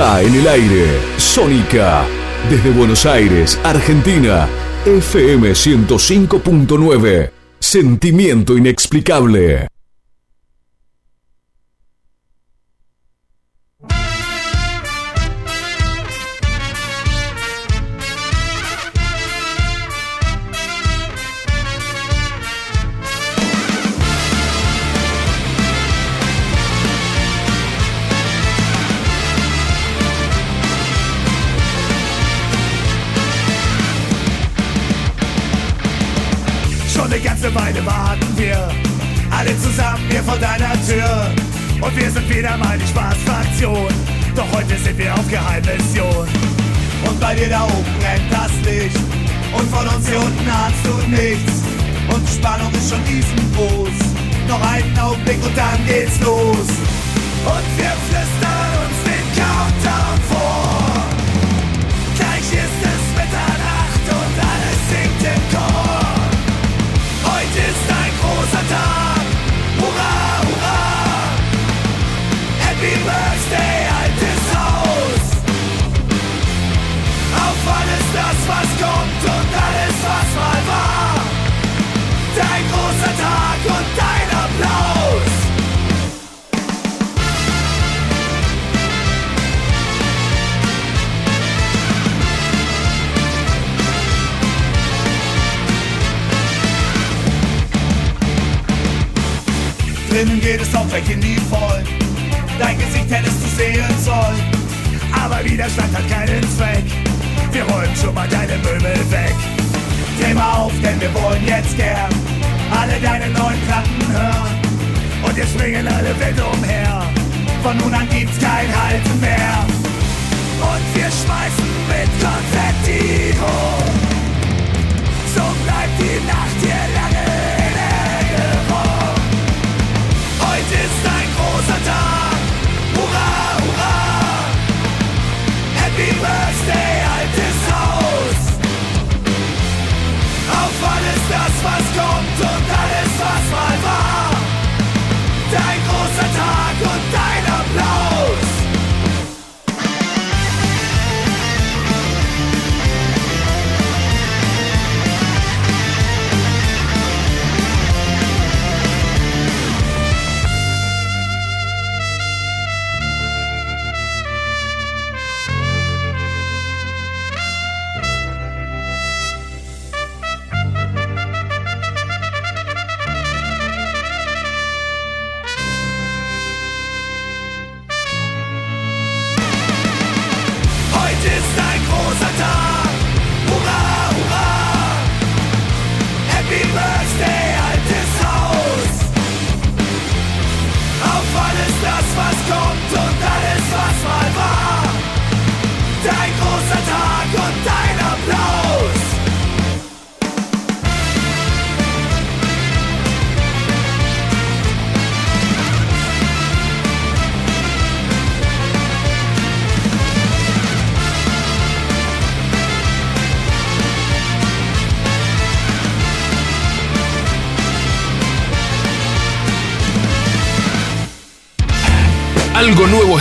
en el aire. Sónica. Desde Buenos Aires, Argentina. FM 105.9. Sentimiento inexplicable. Geheimmission. Und bei dir da oben brennt das Licht. Und von uns hier unten ahnst du nichts. Und die Spannung ist schon riesengroß. Noch einen Augenblick und dann geht's los. Und wir flüstern Drinnen geht es auf in die voll. Dein Gesicht hättest du sehen sollen. Aber Widerstand hat keinen Zweck. Wir räumen schon mal deine Möbel weg. Dreh mal auf, denn wir wollen jetzt gern alle deine neuen Platten hören. Und wir springen alle wild umher. Von nun an gibt's kein Halten mehr. Und wir schmeißen mit Konfetti hoch. So bleibt die Nacht hier großer Tag. Hurra, hurra. Happy Birthday, altes Haus. Auf alles das, was kommt und alles, was mal war. Dein großer Tag und dein Applaus.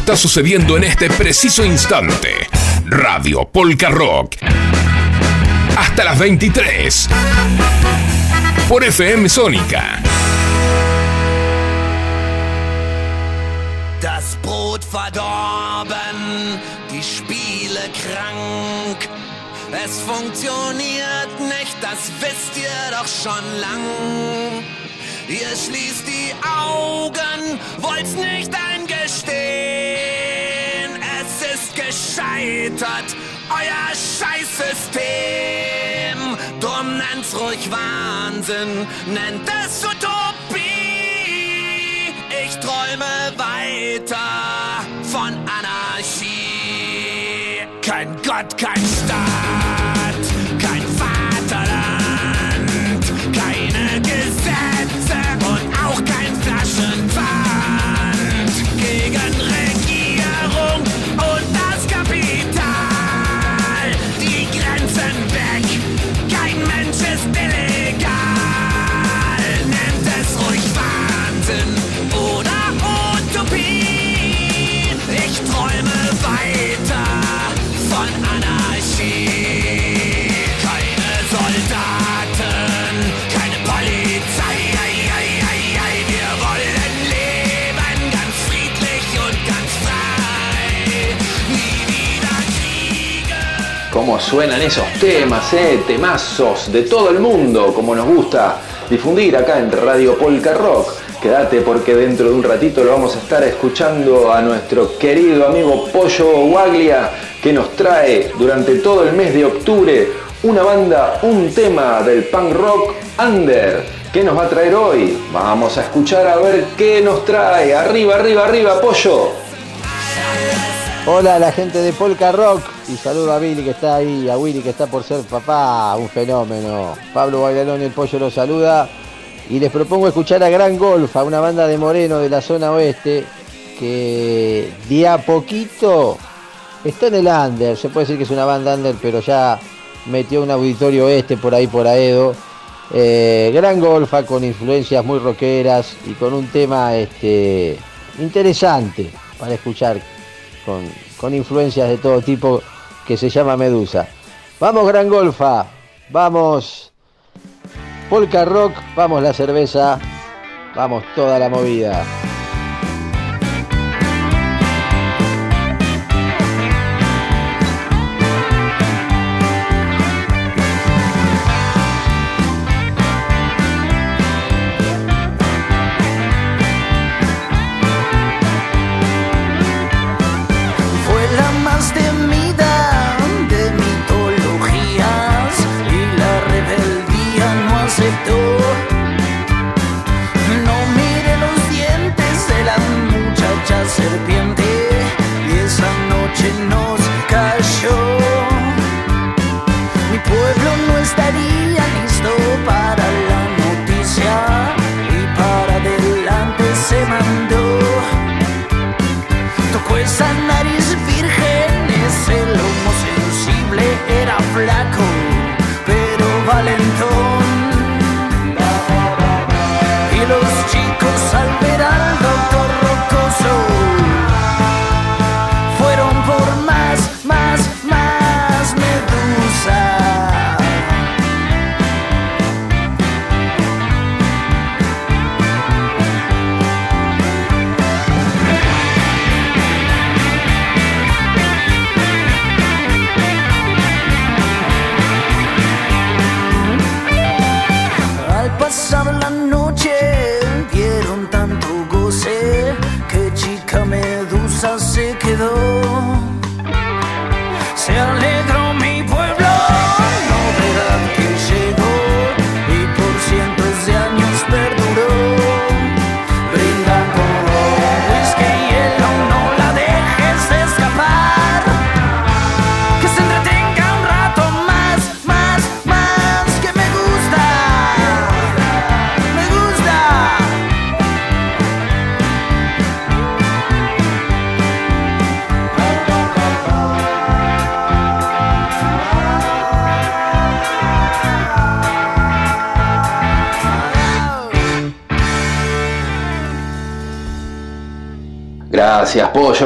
Está sucediendo en este preciso instante. Radio Polka Rock. Hasta las 23. Por FM Sónica. Das Brot verdorben, die Spiele krank. Es funktioniert nicht, das wisst ihr doch schon lang. Ihr schließt die Augen, wollt's nicht eingestehen. Es ist gescheitert, euer Scheißsystem. Drum nennt's ruhig Wahnsinn, nennt es Utopie. Ich träume weiter von Anarchie. Kein Gott, kein Staat, cómo suenan esos temas, eh, temazos de todo el mundo, como nos gusta difundir acá en Radio Polka Rock. Quédate porque dentro de un ratito lo vamos a estar escuchando a nuestro querido amigo Pollo Guaglia, que nos trae durante todo el mes de octubre una banda, un tema del punk rock under. ¿Qué nos va a traer hoy? Vamos a escuchar a ver qué nos trae. Arriba, arriba, arriba, Pollo. Hola a la gente de Polka Rock. Y saludo a Billy que está ahí, a Willy que está por ser papá, un fenómeno. Pablo Bailalón el pollo lo saluda. Y les propongo escuchar a Gran Golfa, una banda de Moreno de la zona oeste que de a poquito está en el under, se puede decir que es una banda under, pero ya metió un auditorio este por ahí por Aedo. Eh, gran golfa con influencias muy rockeras y con un tema este, interesante para escuchar con, con influencias de todo tipo que se llama Medusa. Vamos Gran Golfa, vamos Polka Rock, vamos la cerveza, vamos toda la movida. Medusa se quedó.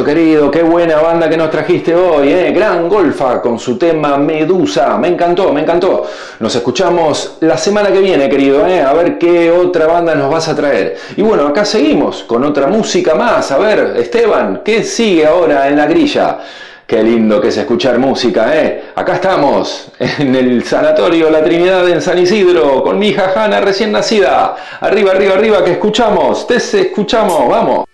Querido. Qué buena banda que nos trajiste hoy, ¿eh? Gran Golfa con su tema Medusa. Me encantó, me encantó. Nos escuchamos la semana que viene, querido, ¿eh? A ver qué otra banda nos vas a traer. Y bueno, acá seguimos con otra música más. A ver, Esteban, ¿qué sigue ahora en la grilla? Qué lindo que es escuchar música, ¿eh? Acá estamos, en el Sanatorio La Trinidad en San Isidro, con mi hija Hanna recién nacida. Arriba, arriba, arriba, que escuchamos. Te escuchamos, vamos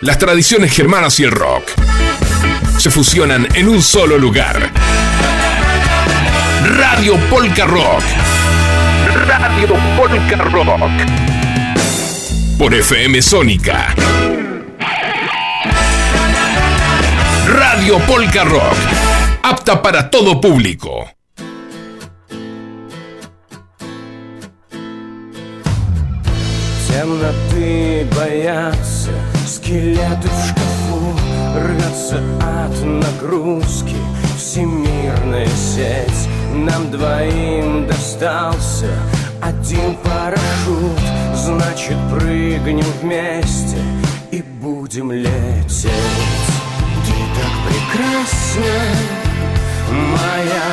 Las tradiciones germanas y el rock se fusionan en un solo lugar. Radio Polka Rock. Radio Polka Rock. Por FM Sónica. Radio Polka Rock. Apta para todo público. Темноты боятся Скелеты в шкафу Рвется от нагрузки. Всемирная сеть Нам двоим достался. Один парашют Значит прыгнем вместе и будем лететь. Ты так прекрасна, моя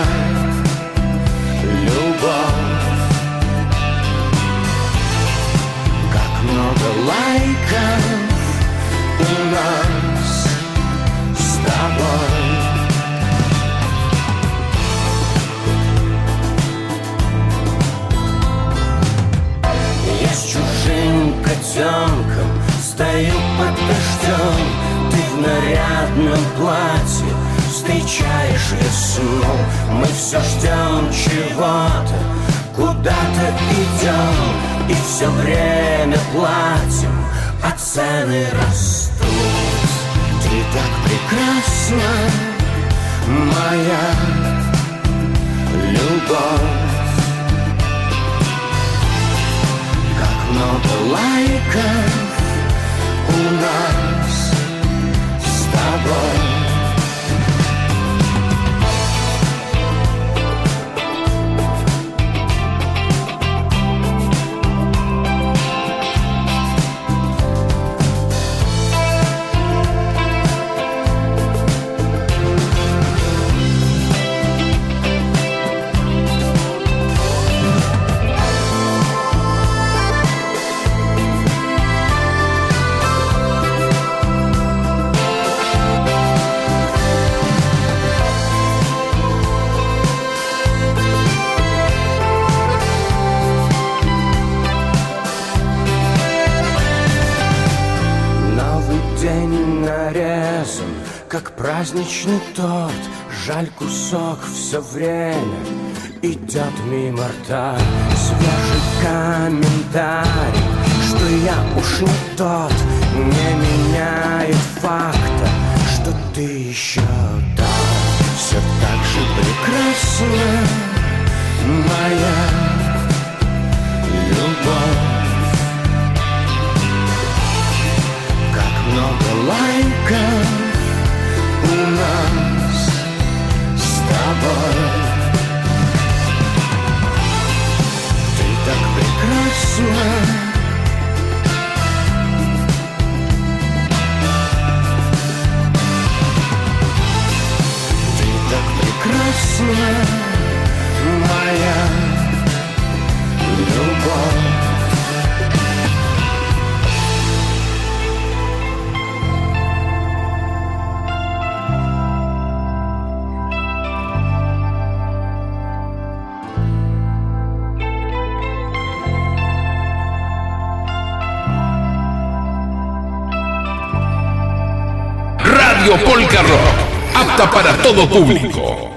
любовь. Как много лайков у нас с тобой. Я с чужим котенком стою под дождем Ты в нарядном платье встречаешь весну. Мы все ждем чего-то, куда-то идем И все время платим а цены растут. Ты так прекрасна Моя любовь. Как много лайков у нас с тобой как праздничный торт. Жаль, кусок все время идет мимо рта. Свежий комментарий, что я уж не тот. Не меняет факта, что ты еще там Все так же прекрасна моя любовь. Как много лайков у нас с тобой. Ты так прекрасна. Прекрасна моя любовь Radio Polka Rock, apta para todo público.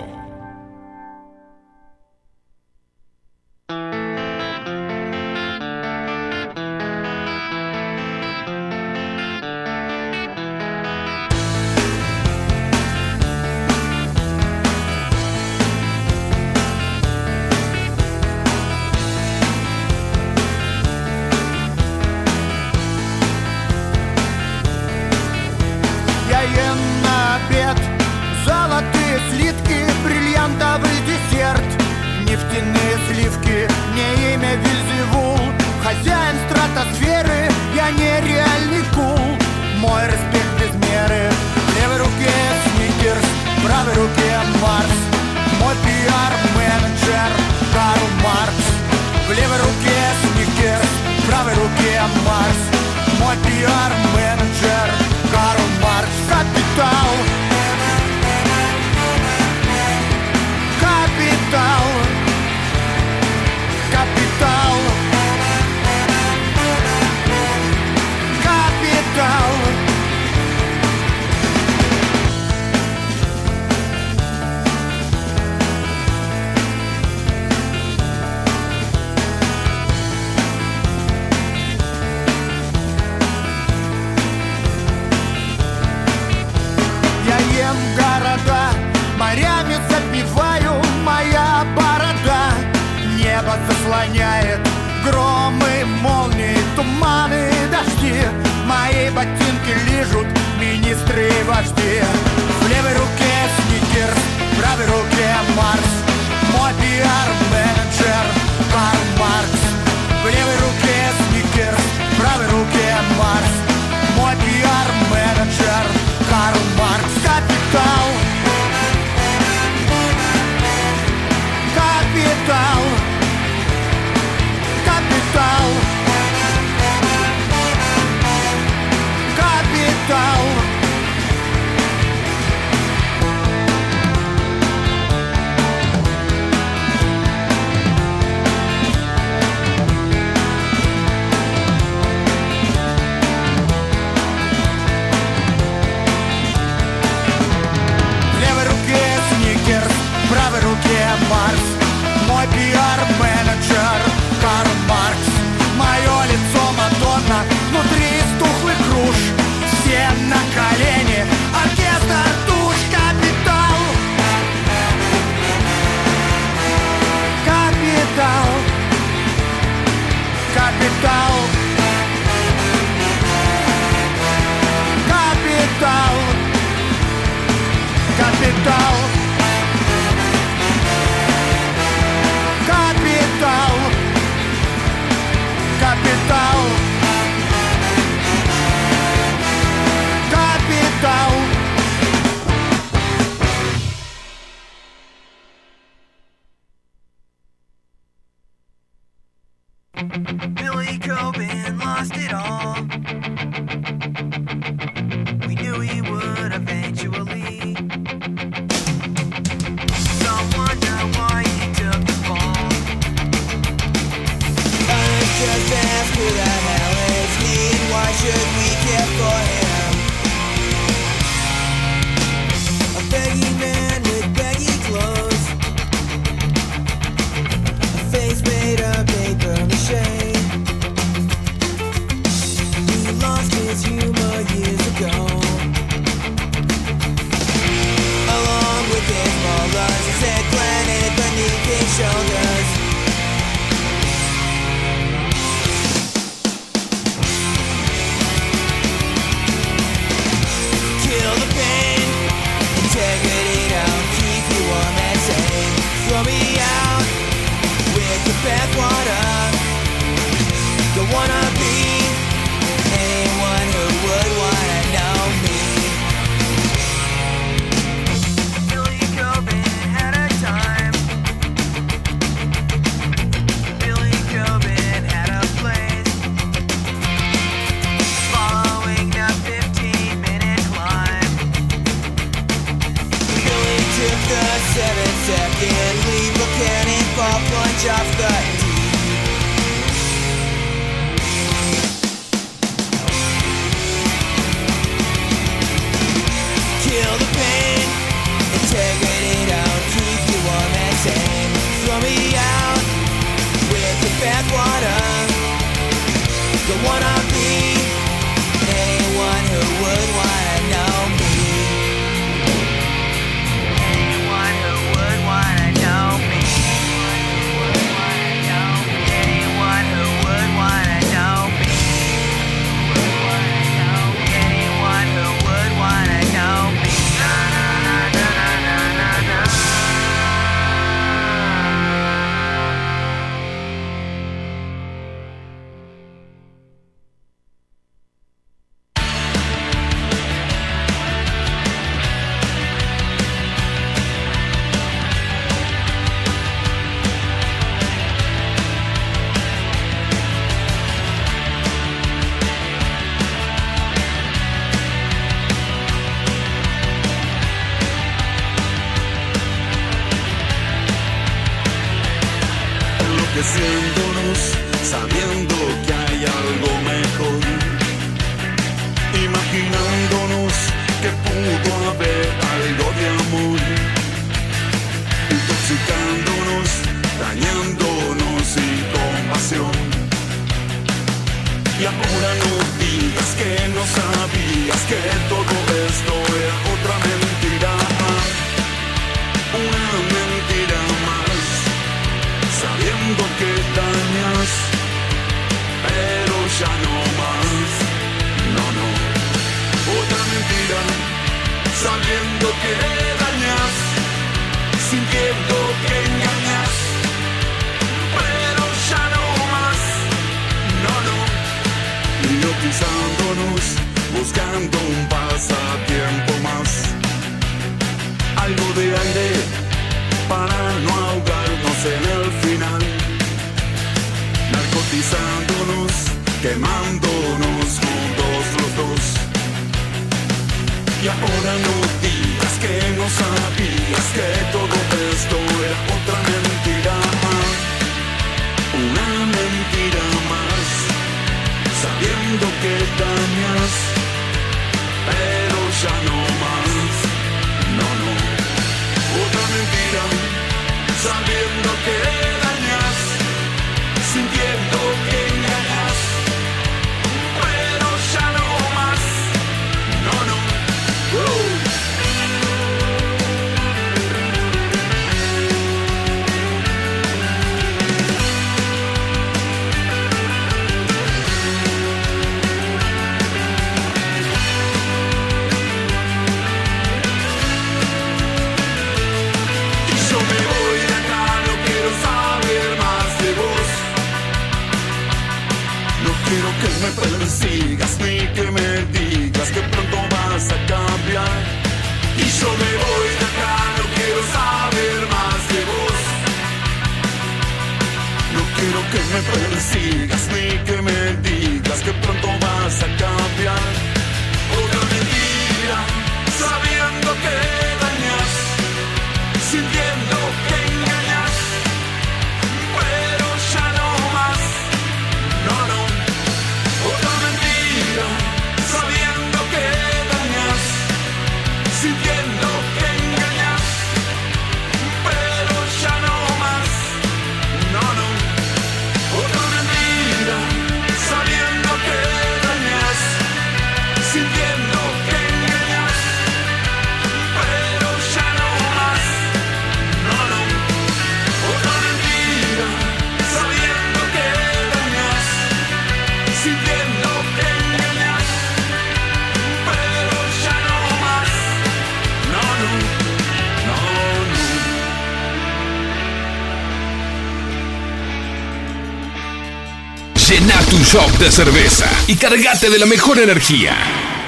Llena tu shop de cerveza y cargate de la mejor energía.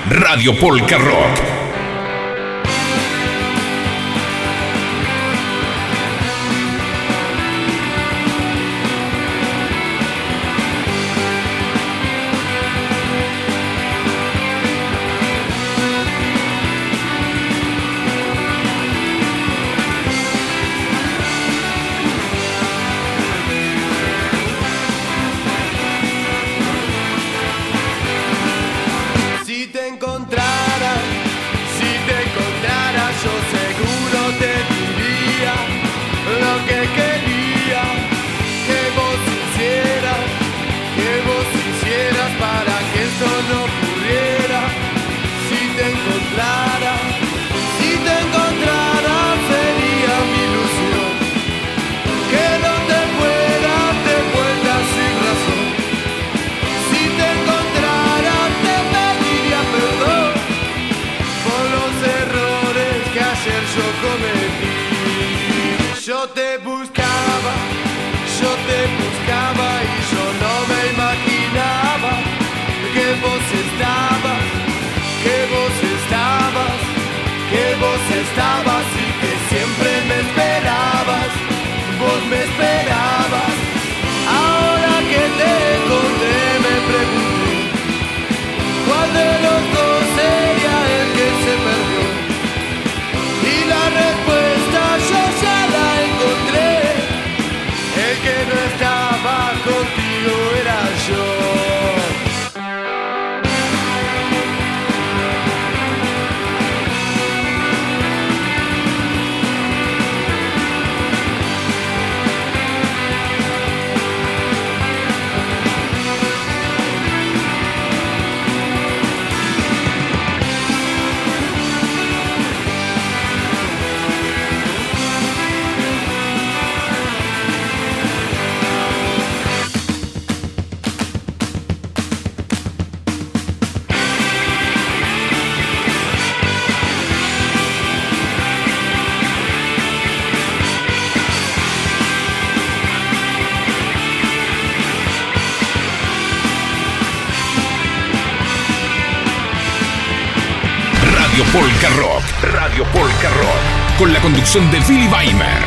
Radio Polka Rock conducción de Billy Weimer.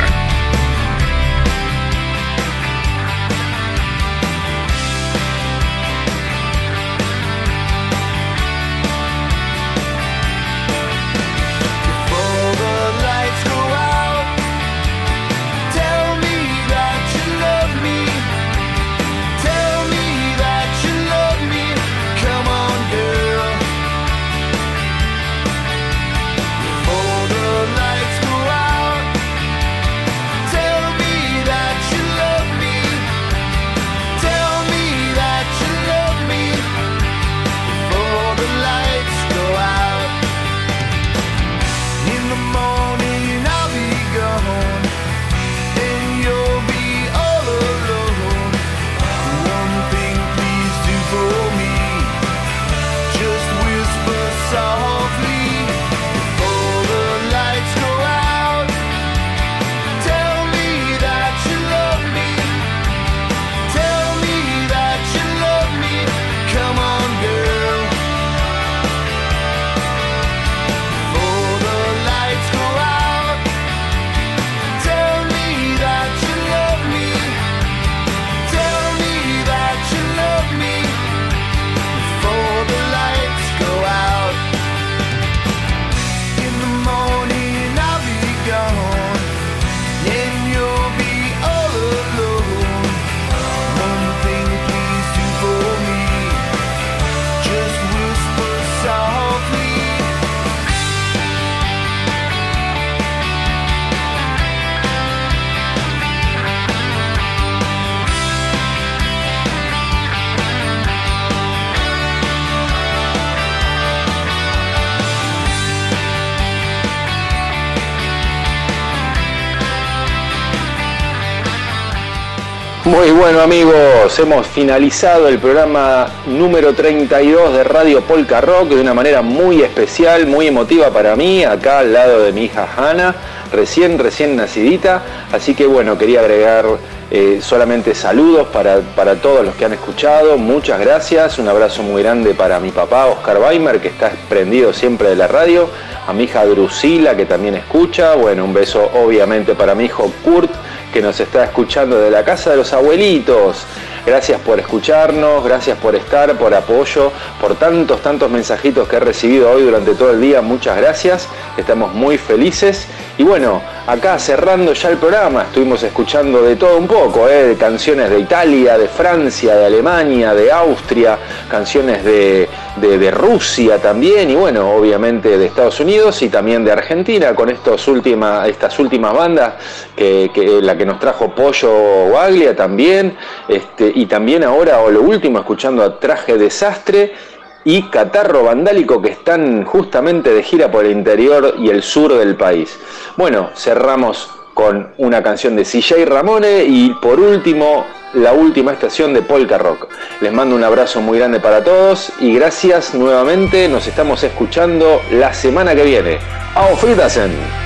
Bueno amigos, hemos finalizado el programa número 32 de Radio Polka Rock de una manera muy especial, muy emotiva para mí, acá al lado de mi hija Hanna, recién, recién nacidita. Así que bueno, quería agregar eh, solamente saludos para, para todos los que han escuchado, muchas gracias, un abrazo muy grande para mi papá Oscar Weimer, que está prendido siempre de la radio, a mi hija Drusila, que también escucha, bueno, un beso obviamente para mi hijo Kurt, que nos está escuchando de la casa de los abuelitos. Gracias por escucharnos, gracias por estar, por apoyo, por tantos, tantos mensajitos que he recibido hoy durante todo el día. Muchas gracias, estamos muy felices. Y bueno, acá cerrando ya el programa, estuvimos escuchando de todo un poco, ¿eh? de canciones de Italia, de Francia, de Alemania, de Austria, canciones de, de- de Rusia también, y bueno, obviamente de Estados Unidos y también de Argentina, con estos última, estas últimas bandas, que, la que nos trajo Pollo Baglia también, este, y también ahora, o lo último, escuchando a Traje Desastre y Catarro Vandálico que están justamente de gira por el interior y el sur del país. Bueno, cerramos con una canción de CJ Ramone y por último la última estación de Polka Rock. Les mando un abrazo muy grande para todos y gracias nuevamente. Nos estamos escuchando la semana que viene. Auf Wiedersehen.